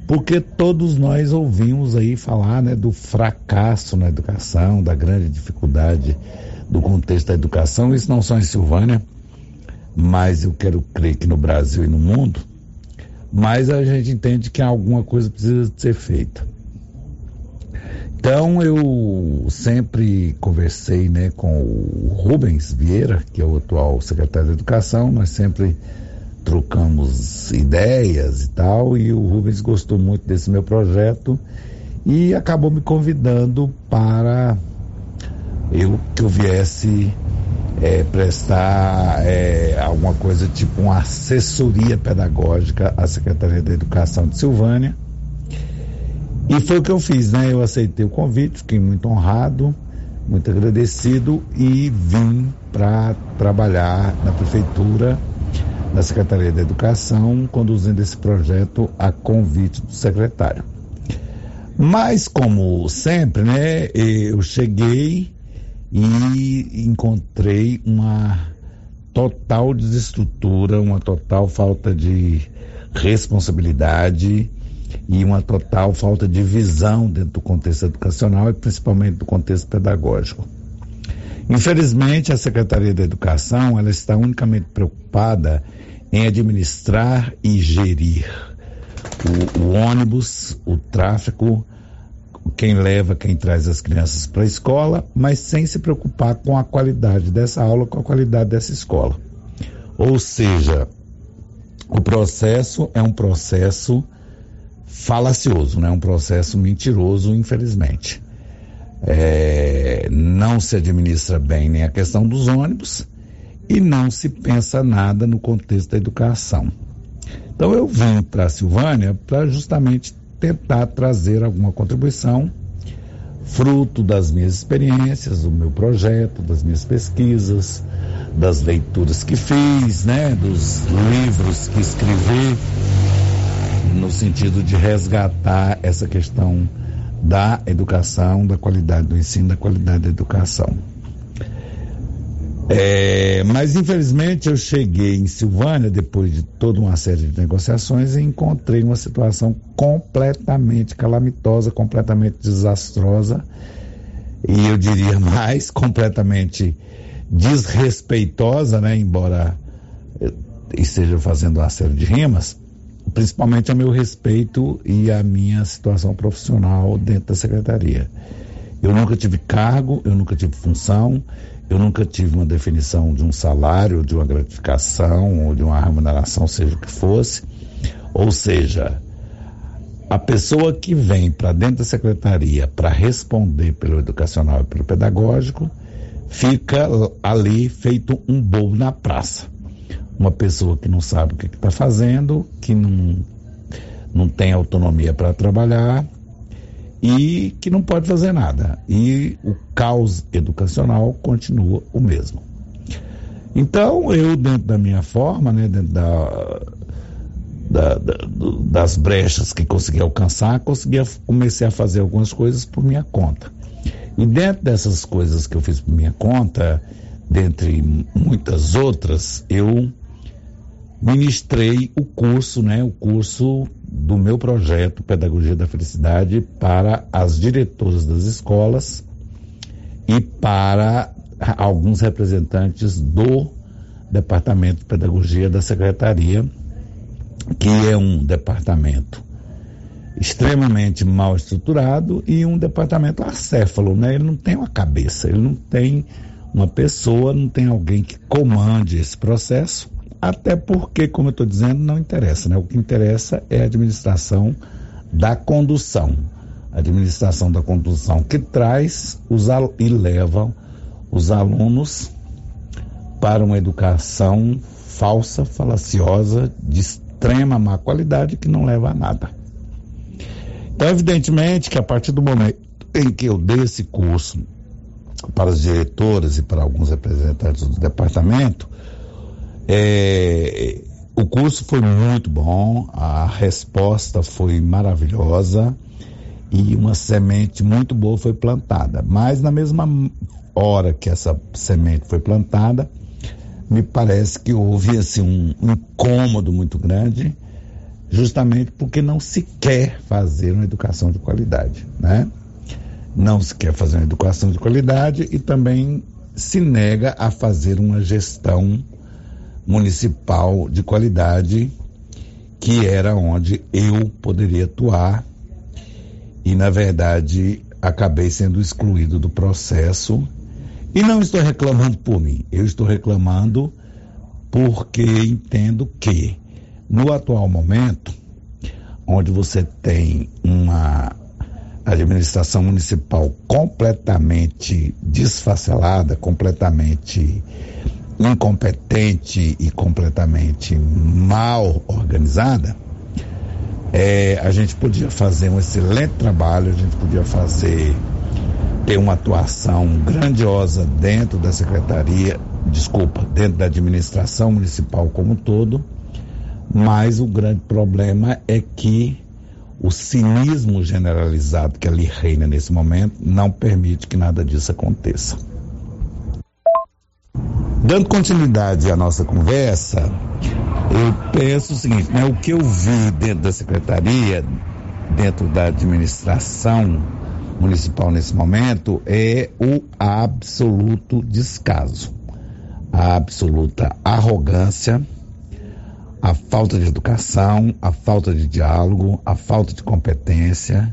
porque todos nós ouvimos aí falar né, do fracasso na educação, da grande dificuldade do contexto da educação, isso não só em Silvânia, mas eu quero crer que no Brasil e no mundo, mas a gente entende que alguma coisa precisa ser feita. Então eu sempre conversei né, com o Rubens Vieira, que é o atual secretário de Educação, nós sempre trocamos ideias e tal, e o Rubens gostou muito desse meu projeto e acabou me convidando para eu que eu viesse é, prestar é, alguma coisa tipo uma assessoria pedagógica à Secretaria da Educação de Silvânia e foi o que eu fiz, né? Eu aceitei o convite, fiquei muito honrado, muito agradecido e vim para trabalhar na prefeitura, na Secretaria da Educação, conduzindo esse projeto a convite do secretário. Mas, como sempre, né, eu cheguei e encontrei uma total desestrutura, uma total falta de responsabilidade e uma total falta de visão dentro do contexto educacional e principalmente do contexto pedagógico. Infelizmente, a Secretaria da Educação ela está unicamente preocupada em administrar e gerir o, o ônibus, o tráfego, quem leva, quem traz as crianças para a escola, mas sem se preocupar com a qualidade dessa aula, com a qualidade dessa escola. Ou seja, o processo é um processo falacioso, né? um processo mentiroso, infelizmente. É, não se administra bem nem a questão dos ônibus e não se pensa nada no contexto da educação. Então eu venho para a Silvânia para justamente tentar trazer alguma contribuição, fruto das minhas experiências, do meu projeto, das minhas pesquisas, das leituras que fiz, né, dos livros que escrevi no sentido de resgatar essa questão da educação, da qualidade do ensino, da qualidade da educação. É, mas infelizmente eu cheguei em Silvânia depois de toda uma série de negociações e encontrei uma situação completamente calamitosa, completamente desastrosa e eu diria mais completamente desrespeitosa, né, embora esteja fazendo uma série de rimas, principalmente a meu respeito e a minha situação profissional dentro da secretaria. Eu nunca tive cargo, eu nunca tive função, eu nunca tive uma definição de um salário, de uma gratificação ou de uma remuneração, seja o que fosse. Ou seja, a pessoa que vem para dentro da secretaria para responder pelo educacional e pelo pedagógico fica ali feito um bolo na praça uma pessoa que não sabe o que está fazendo, que não, não tem autonomia para trabalhar e que não pode fazer nada. E o caos educacional continua o mesmo. Então, eu, dentro da minha forma, né, dentro da, da, da, das brechas que consegui alcançar, consegui, comecei a fazer algumas coisas por minha conta. E dentro dessas coisas que eu fiz por minha conta, dentre muitas outras, eu ministrei o curso, né, o curso do meu projeto Pedagogia da Felicidade para as diretoras das escolas e para alguns representantes do Departamento de Pedagogia da Secretaria que é um departamento extremamente mal estruturado e um departamento acéfalo, né? Ele não tem uma cabeça, ele não tem uma pessoa, não tem alguém que comande esse processo, até porque, como eu estou dizendo, não interessa, né? O que interessa é a administração da condução, a administração da condução que traz os e leva os alunos para uma educação falsa, falaciosa, de extrema má qualidade que não leva a nada. Então, evidentemente que a partir do momento em que eu dei esse curso para os diretores e para alguns representantes do departamento, é, o curso foi muito bom, a resposta foi maravilhosa e uma semente muito boa foi plantada. Mas na mesma hora que essa semente foi plantada, me parece que houve assim, um, um incômodo muito grande, justamente porque não se quer fazer uma educação de qualidade, né? Não se quer fazer uma educação de qualidade e também se nega a fazer uma gestão municipal de qualidade, que era onde eu poderia atuar. E, na verdade, acabei sendo excluído do processo. E não estou reclamando por mim, eu estou reclamando porque entendo que, no atual momento, onde você tem uma administração municipal completamente desfacelada, completamente incompetente e completamente mal organizada, é, a gente podia fazer um excelente trabalho, a gente podia fazer ter uma atuação grandiosa dentro da secretaria, desculpa, dentro da administração municipal como um todo, mas o grande problema é que o cinismo generalizado que ali reina nesse momento não permite que nada disso aconteça. Dando continuidade à nossa conversa, eu penso o seguinte, né, o que eu vi dentro da secretaria, dentro da administração municipal nesse momento é o absoluto descaso, a absoluta arrogância, a falta de educação, a falta de diálogo, a falta de competência,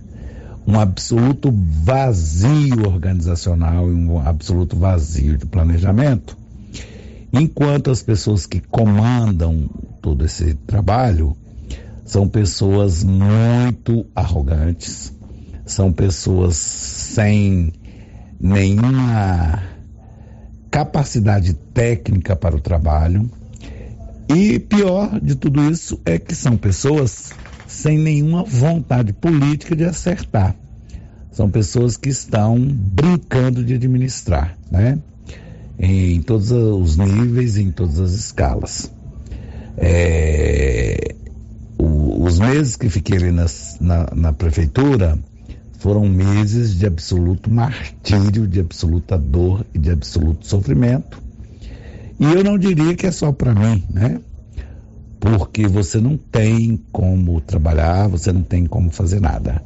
um absoluto vazio organizacional e um absoluto vazio de planejamento. Enquanto as pessoas que comandam todo esse trabalho são pessoas muito arrogantes, são pessoas sem nenhuma capacidade técnica para o trabalho. E pior de tudo isso é que são pessoas sem nenhuma vontade política de acertar. São pessoas que estão brincando de administrar, né? Em todos os níveis, em todas as escalas. É, o, os meses que fiquei ali nas, na, na prefeitura, foram meses de absoluto martírio, de absoluta dor e de absoluto sofrimento. E eu não diria que é só para mim, né? Porque você não tem como trabalhar, você não tem como fazer nada.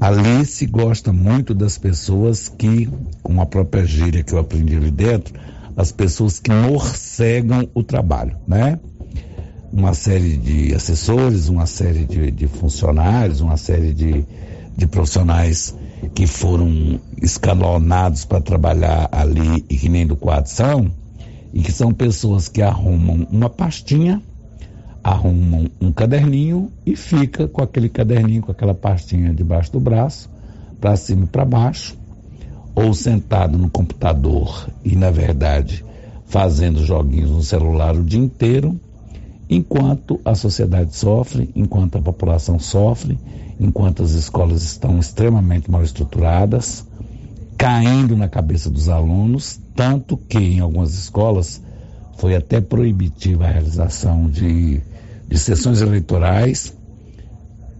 Alice gosta muito das pessoas que, com a própria gíria que eu aprendi ali dentro, as pessoas que morcegam o trabalho, né? Uma série de assessores, uma série de, de funcionários, uma série de, de profissionais que foram escalonados para trabalhar ali e que nem do quadro são, e que são pessoas que arrumam uma pastinha, arrumam um caderninho e fica com aquele caderninho, com aquela pastinha debaixo do braço, para cima e para baixo, ou sentado no computador e, na verdade, fazendo joguinhos no celular o dia inteiro, enquanto a sociedade sofre, enquanto a população sofre, enquanto as escolas estão extremamente mal estruturadas, caindo na cabeça dos alunos, tanto que em algumas escolas foi até proibitiva a realização de, de sessões eleitorais,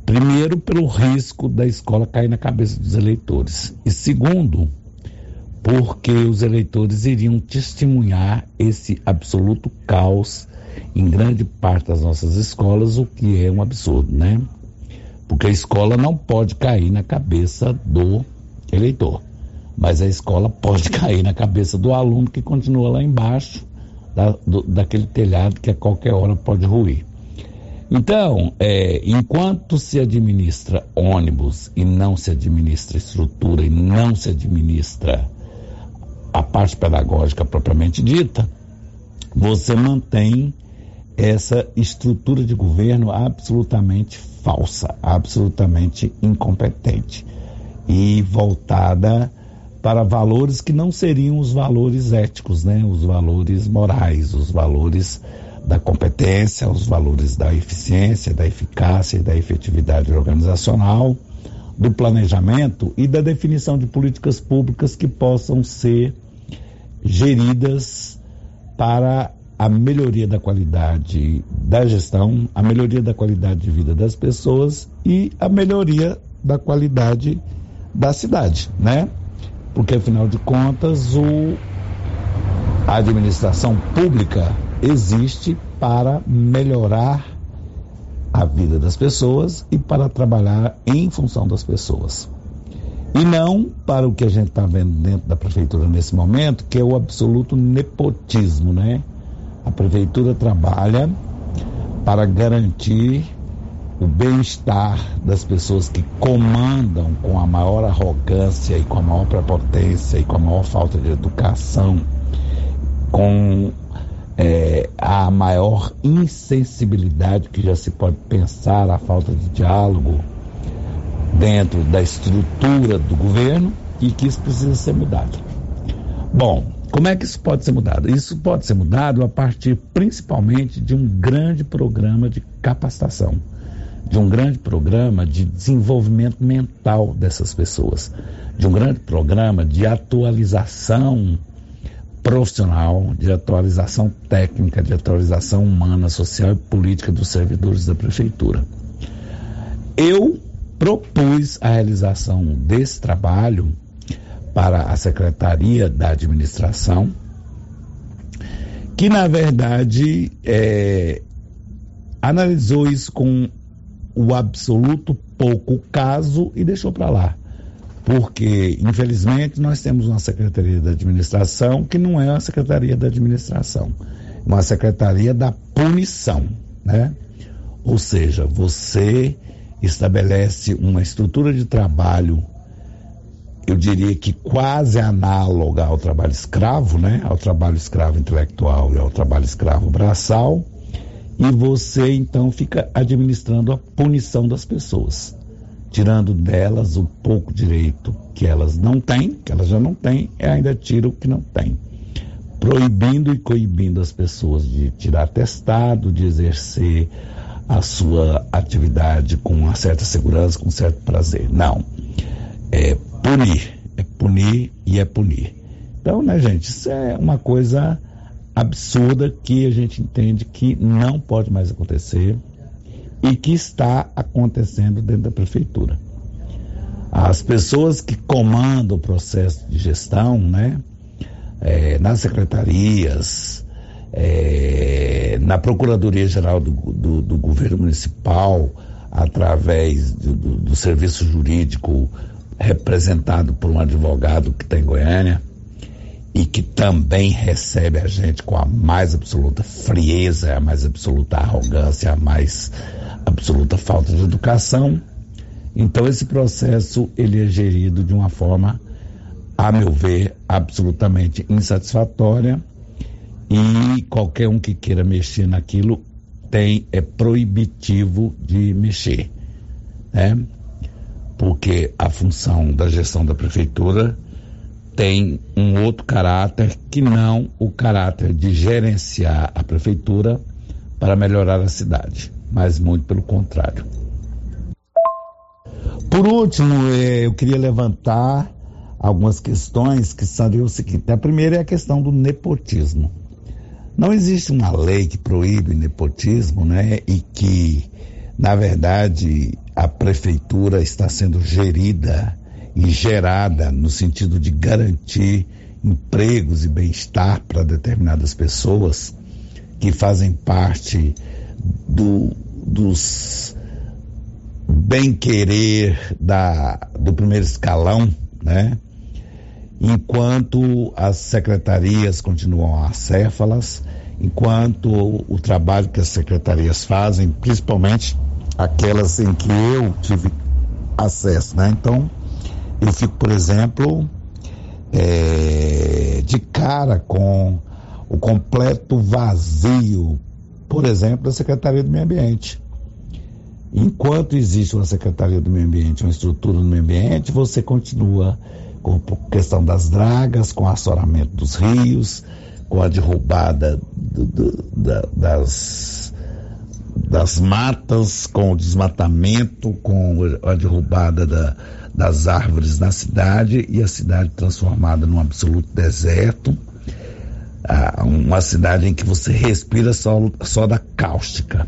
primeiro pelo risco da escola cair na cabeça dos eleitores, e segundo, porque os eleitores iriam testemunhar esse absoluto caos em grande parte das nossas escolas, o que é um absurdo, né? Porque a escola não pode cair na cabeça do eleitor, mas a escola pode cair na cabeça do aluno que continua lá embaixo da, do, daquele telhado que a qualquer hora pode ruir. Então, é, enquanto se administra ônibus e não se administra estrutura e não se administra a parte pedagógica propriamente dita, você mantém essa estrutura de governo absolutamente falsa, absolutamente incompetente e voltada para valores que não seriam os valores éticos, né? Os valores morais, os valores da competência, os valores da eficiência, da eficácia e da efetividade organizacional, do planejamento e da definição de políticas públicas que possam ser geridas para a melhoria da qualidade da gestão, a melhoria da qualidade de vida das pessoas e a melhoria da qualidade da cidade, né? Porque afinal de contas, o a administração pública existe para melhorar a vida das pessoas e para trabalhar em função das pessoas. E não para o que a gente está vendo dentro da prefeitura nesse momento, que é o absoluto nepotismo, né? A prefeitura trabalha para garantir o bem-estar das pessoas que comandam com a maior arrogância e com a maior prepotência e com a maior falta de educação, com é, a maior insensibilidade que já se pode pensar, a falta de diálogo dentro da estrutura do governo e que isso precisa ser mudado. Bom, como é que isso pode ser mudado? Isso pode ser mudado a partir principalmente de um grande programa de capacitação de um grande programa de desenvolvimento mental dessas pessoas, de um grande programa de atualização profissional, de atualização técnica, de atualização humana, social e política dos servidores da prefeitura. Eu propus a realização desse trabalho para a Secretaria da Administração, que na verdade é, analisou isso com o absoluto pouco caso e deixou para lá. Porque, infelizmente, nós temos uma Secretaria da Administração que não é uma Secretaria da Administração, é uma Secretaria da Punição, né? Ou seja, você estabelece uma estrutura de trabalho, eu diria que quase análoga ao trabalho escravo, né? Ao trabalho escravo intelectual e ao trabalho escravo braçal, e você então fica administrando a punição das pessoas, tirando delas o pouco direito que elas não têm, que elas já não têm, e ainda tira o que não tem. Proibindo e coibindo as pessoas de tirar testado, de exercer a sua atividade com uma certa segurança, com um certo prazer. Não. É punir. É punir e é punir. Então, né, gente, isso é uma coisa absurda que a gente entende que não pode mais acontecer e que está acontecendo dentro da prefeitura. As pessoas que comandam o processo de gestão, né, é, nas secretarias, é, na Procuradoria Geral do, do, do, Governo Municipal, através do, do serviço jurídico representado por um advogado que está em Goiânia, e que também recebe a gente com a mais absoluta frieza, a mais absoluta arrogância, a mais absoluta falta de educação. Então esse processo ele é gerido de uma forma, a meu ver, absolutamente insatisfatória e qualquer um que queira mexer naquilo tem é proibitivo de mexer, né? Porque a função da gestão da prefeitura tem um outro caráter que não o caráter de gerenciar a prefeitura para melhorar a cidade, mas muito pelo contrário. Por último, eh, eu queria levantar algumas questões que seriam o seguinte: a primeira é a questão do nepotismo. Não existe uma lei que proíbe nepotismo, né? E que, na verdade, a prefeitura está sendo gerida e gerada no sentido de garantir empregos e bem-estar para determinadas pessoas que fazem parte do, dos bem-querer do primeiro escalão, né? Enquanto as secretarias continuam acéfalas, enquanto o, trabalho que as secretarias fazem, principalmente aquelas em que eu tive acesso, né? Então, eu fico, por exemplo, é, de cara com o completo vazio, por exemplo, da Secretaria do Meio Ambiente. Enquanto existe uma Secretaria do Meio Ambiente, uma estrutura do meio ambiente, você continua com a questão das dragas, com o assoramento dos rios, com a derrubada do, do, da, das, das matas, com o desmatamento, com a derrubada da, das árvores na cidade e a cidade transformada num absoluto deserto. Ah, uma cidade em que você respira só, só da cáustica.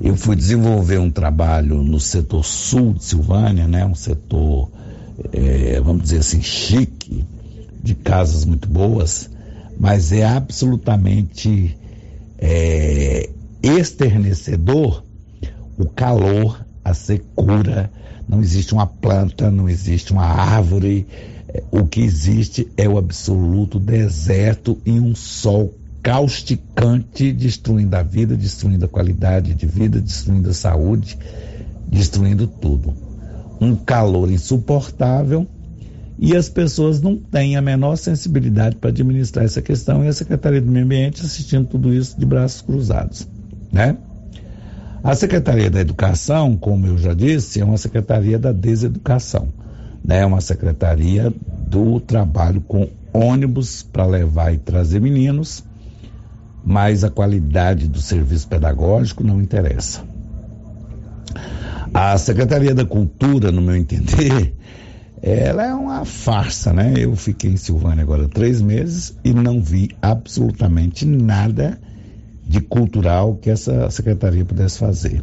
Eu fui desenvolver um trabalho no setor sul de Silvânia, né, um setor é, vamos dizer assim, chique, de casas muito boas, mas é absolutamente é, esternecedor o calor, a secura, não existe uma planta, não existe uma árvore, é, o que existe é o absoluto deserto e um sol causticante, destruindo a vida, destruindo a qualidade de vida, destruindo a saúde, destruindo tudo. Um calor insuportável e as pessoas não têm a menor sensibilidade para administrar essa questão e a Secretaria do Meio Ambiente assistindo tudo isso de braços cruzados, né? A Secretaria da Educação, como eu já disse, é uma secretaria da deseducação, né? É uma secretaria do trabalho com ônibus para levar e trazer meninos, mas a qualidade do serviço pedagógico não interessa. A Secretaria da Cultura, no meu entender, ela é uma farsa, né? Eu fiquei em Silvânia agora três meses e não vi absolutamente nada de cultural que essa secretaria pudesse fazer.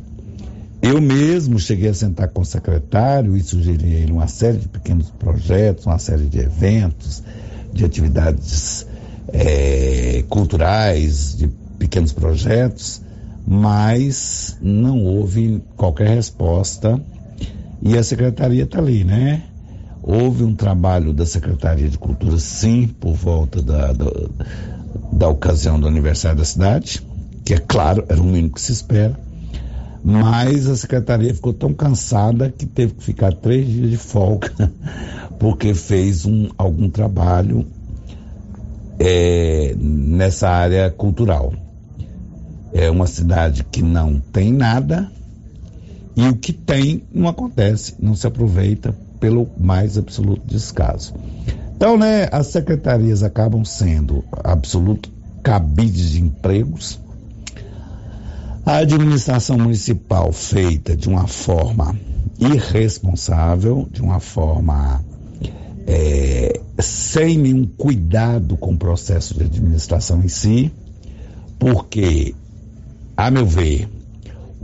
Eu mesmo cheguei a sentar com o secretário e sugeri a ele uma série de pequenos projetos, uma série de eventos, de atividades é, culturais, de pequenos projetos, mas não houve qualquer resposta e a secretaria está ali, né? Houve um trabalho da Secretaria de Cultura, sim, por volta da, da, da ocasião do aniversário da cidade, que é claro, era o mínimo que se espera, mas a secretaria ficou tão cansada que teve que ficar três dias de folga, porque fez um, algum trabalho é, nessa área cultural. É uma cidade que não tem nada e o que tem não acontece, não se aproveita pelo mais absoluto descaso. Então, né, as secretarias acabam sendo absoluto cabides de empregos. A administração municipal feita de uma forma irresponsável, de uma forma é, sem nenhum cuidado com o processo de administração em si, porque a meu ver,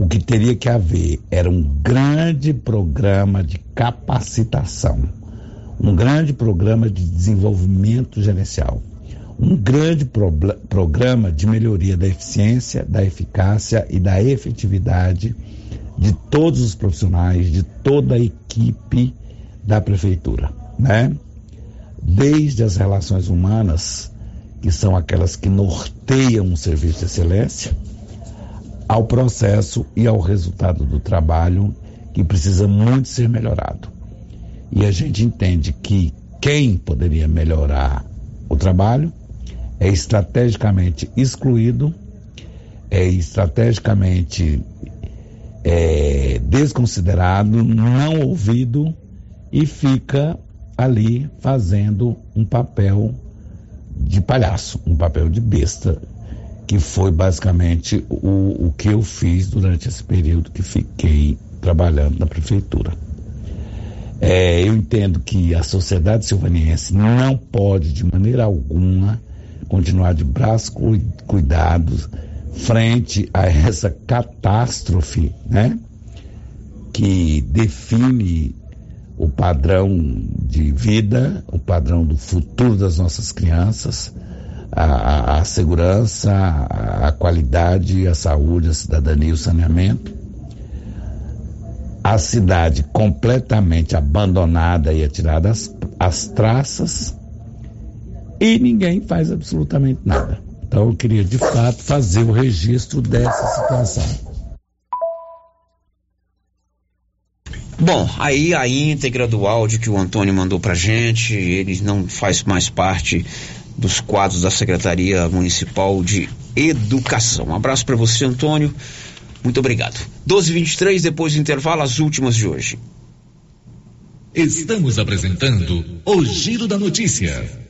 o que teria que haver era um grande programa de capacitação, um grande programa de desenvolvimento gerencial, um grande pro programa de melhoria da eficiência, da eficácia e da efetividade de todos os profissionais, de toda a equipe da prefeitura, né? Desde as relações humanas, que são aquelas que norteiam um serviço de excelência, ao processo e ao resultado do trabalho que precisa muito ser melhorado. E a gente entende que quem poderia melhorar o trabalho é estrategicamente excluído, é estrategicamente é, desconsiderado, não ouvido e fica ali fazendo um papel de palhaço, um papel de besta, que foi basicamente o, o que eu fiz durante esse período que fiquei trabalhando na prefeitura. É, eu entendo que a sociedade silvaniense não pode, de maneira alguma, continuar de braços cuidados frente a essa catástrofe, né? Que define o padrão de vida, o padrão do futuro das nossas crianças, a, a segurança, a, a qualidade, a saúde, a cidadania e o saneamento. A cidade completamente abandonada e atirada às traças e ninguém faz absolutamente nada. Então eu queria de fato fazer o registro dessa situação. Bom, aí a íntegra do áudio que o Antônio mandou pra gente, ele não faz mais parte dos quadros da Secretaria Municipal de Educação. Um abraço para você, Antônio. Muito obrigado. 12:23 depois do intervalo as últimas de hoje. Estamos apresentando o Giro da Notícia.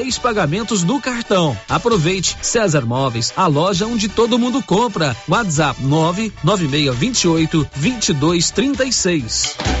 pagamentos no cartão. Aproveite César Móveis, a loja onde todo mundo compra. WhatsApp 99628 2236.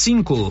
cinco.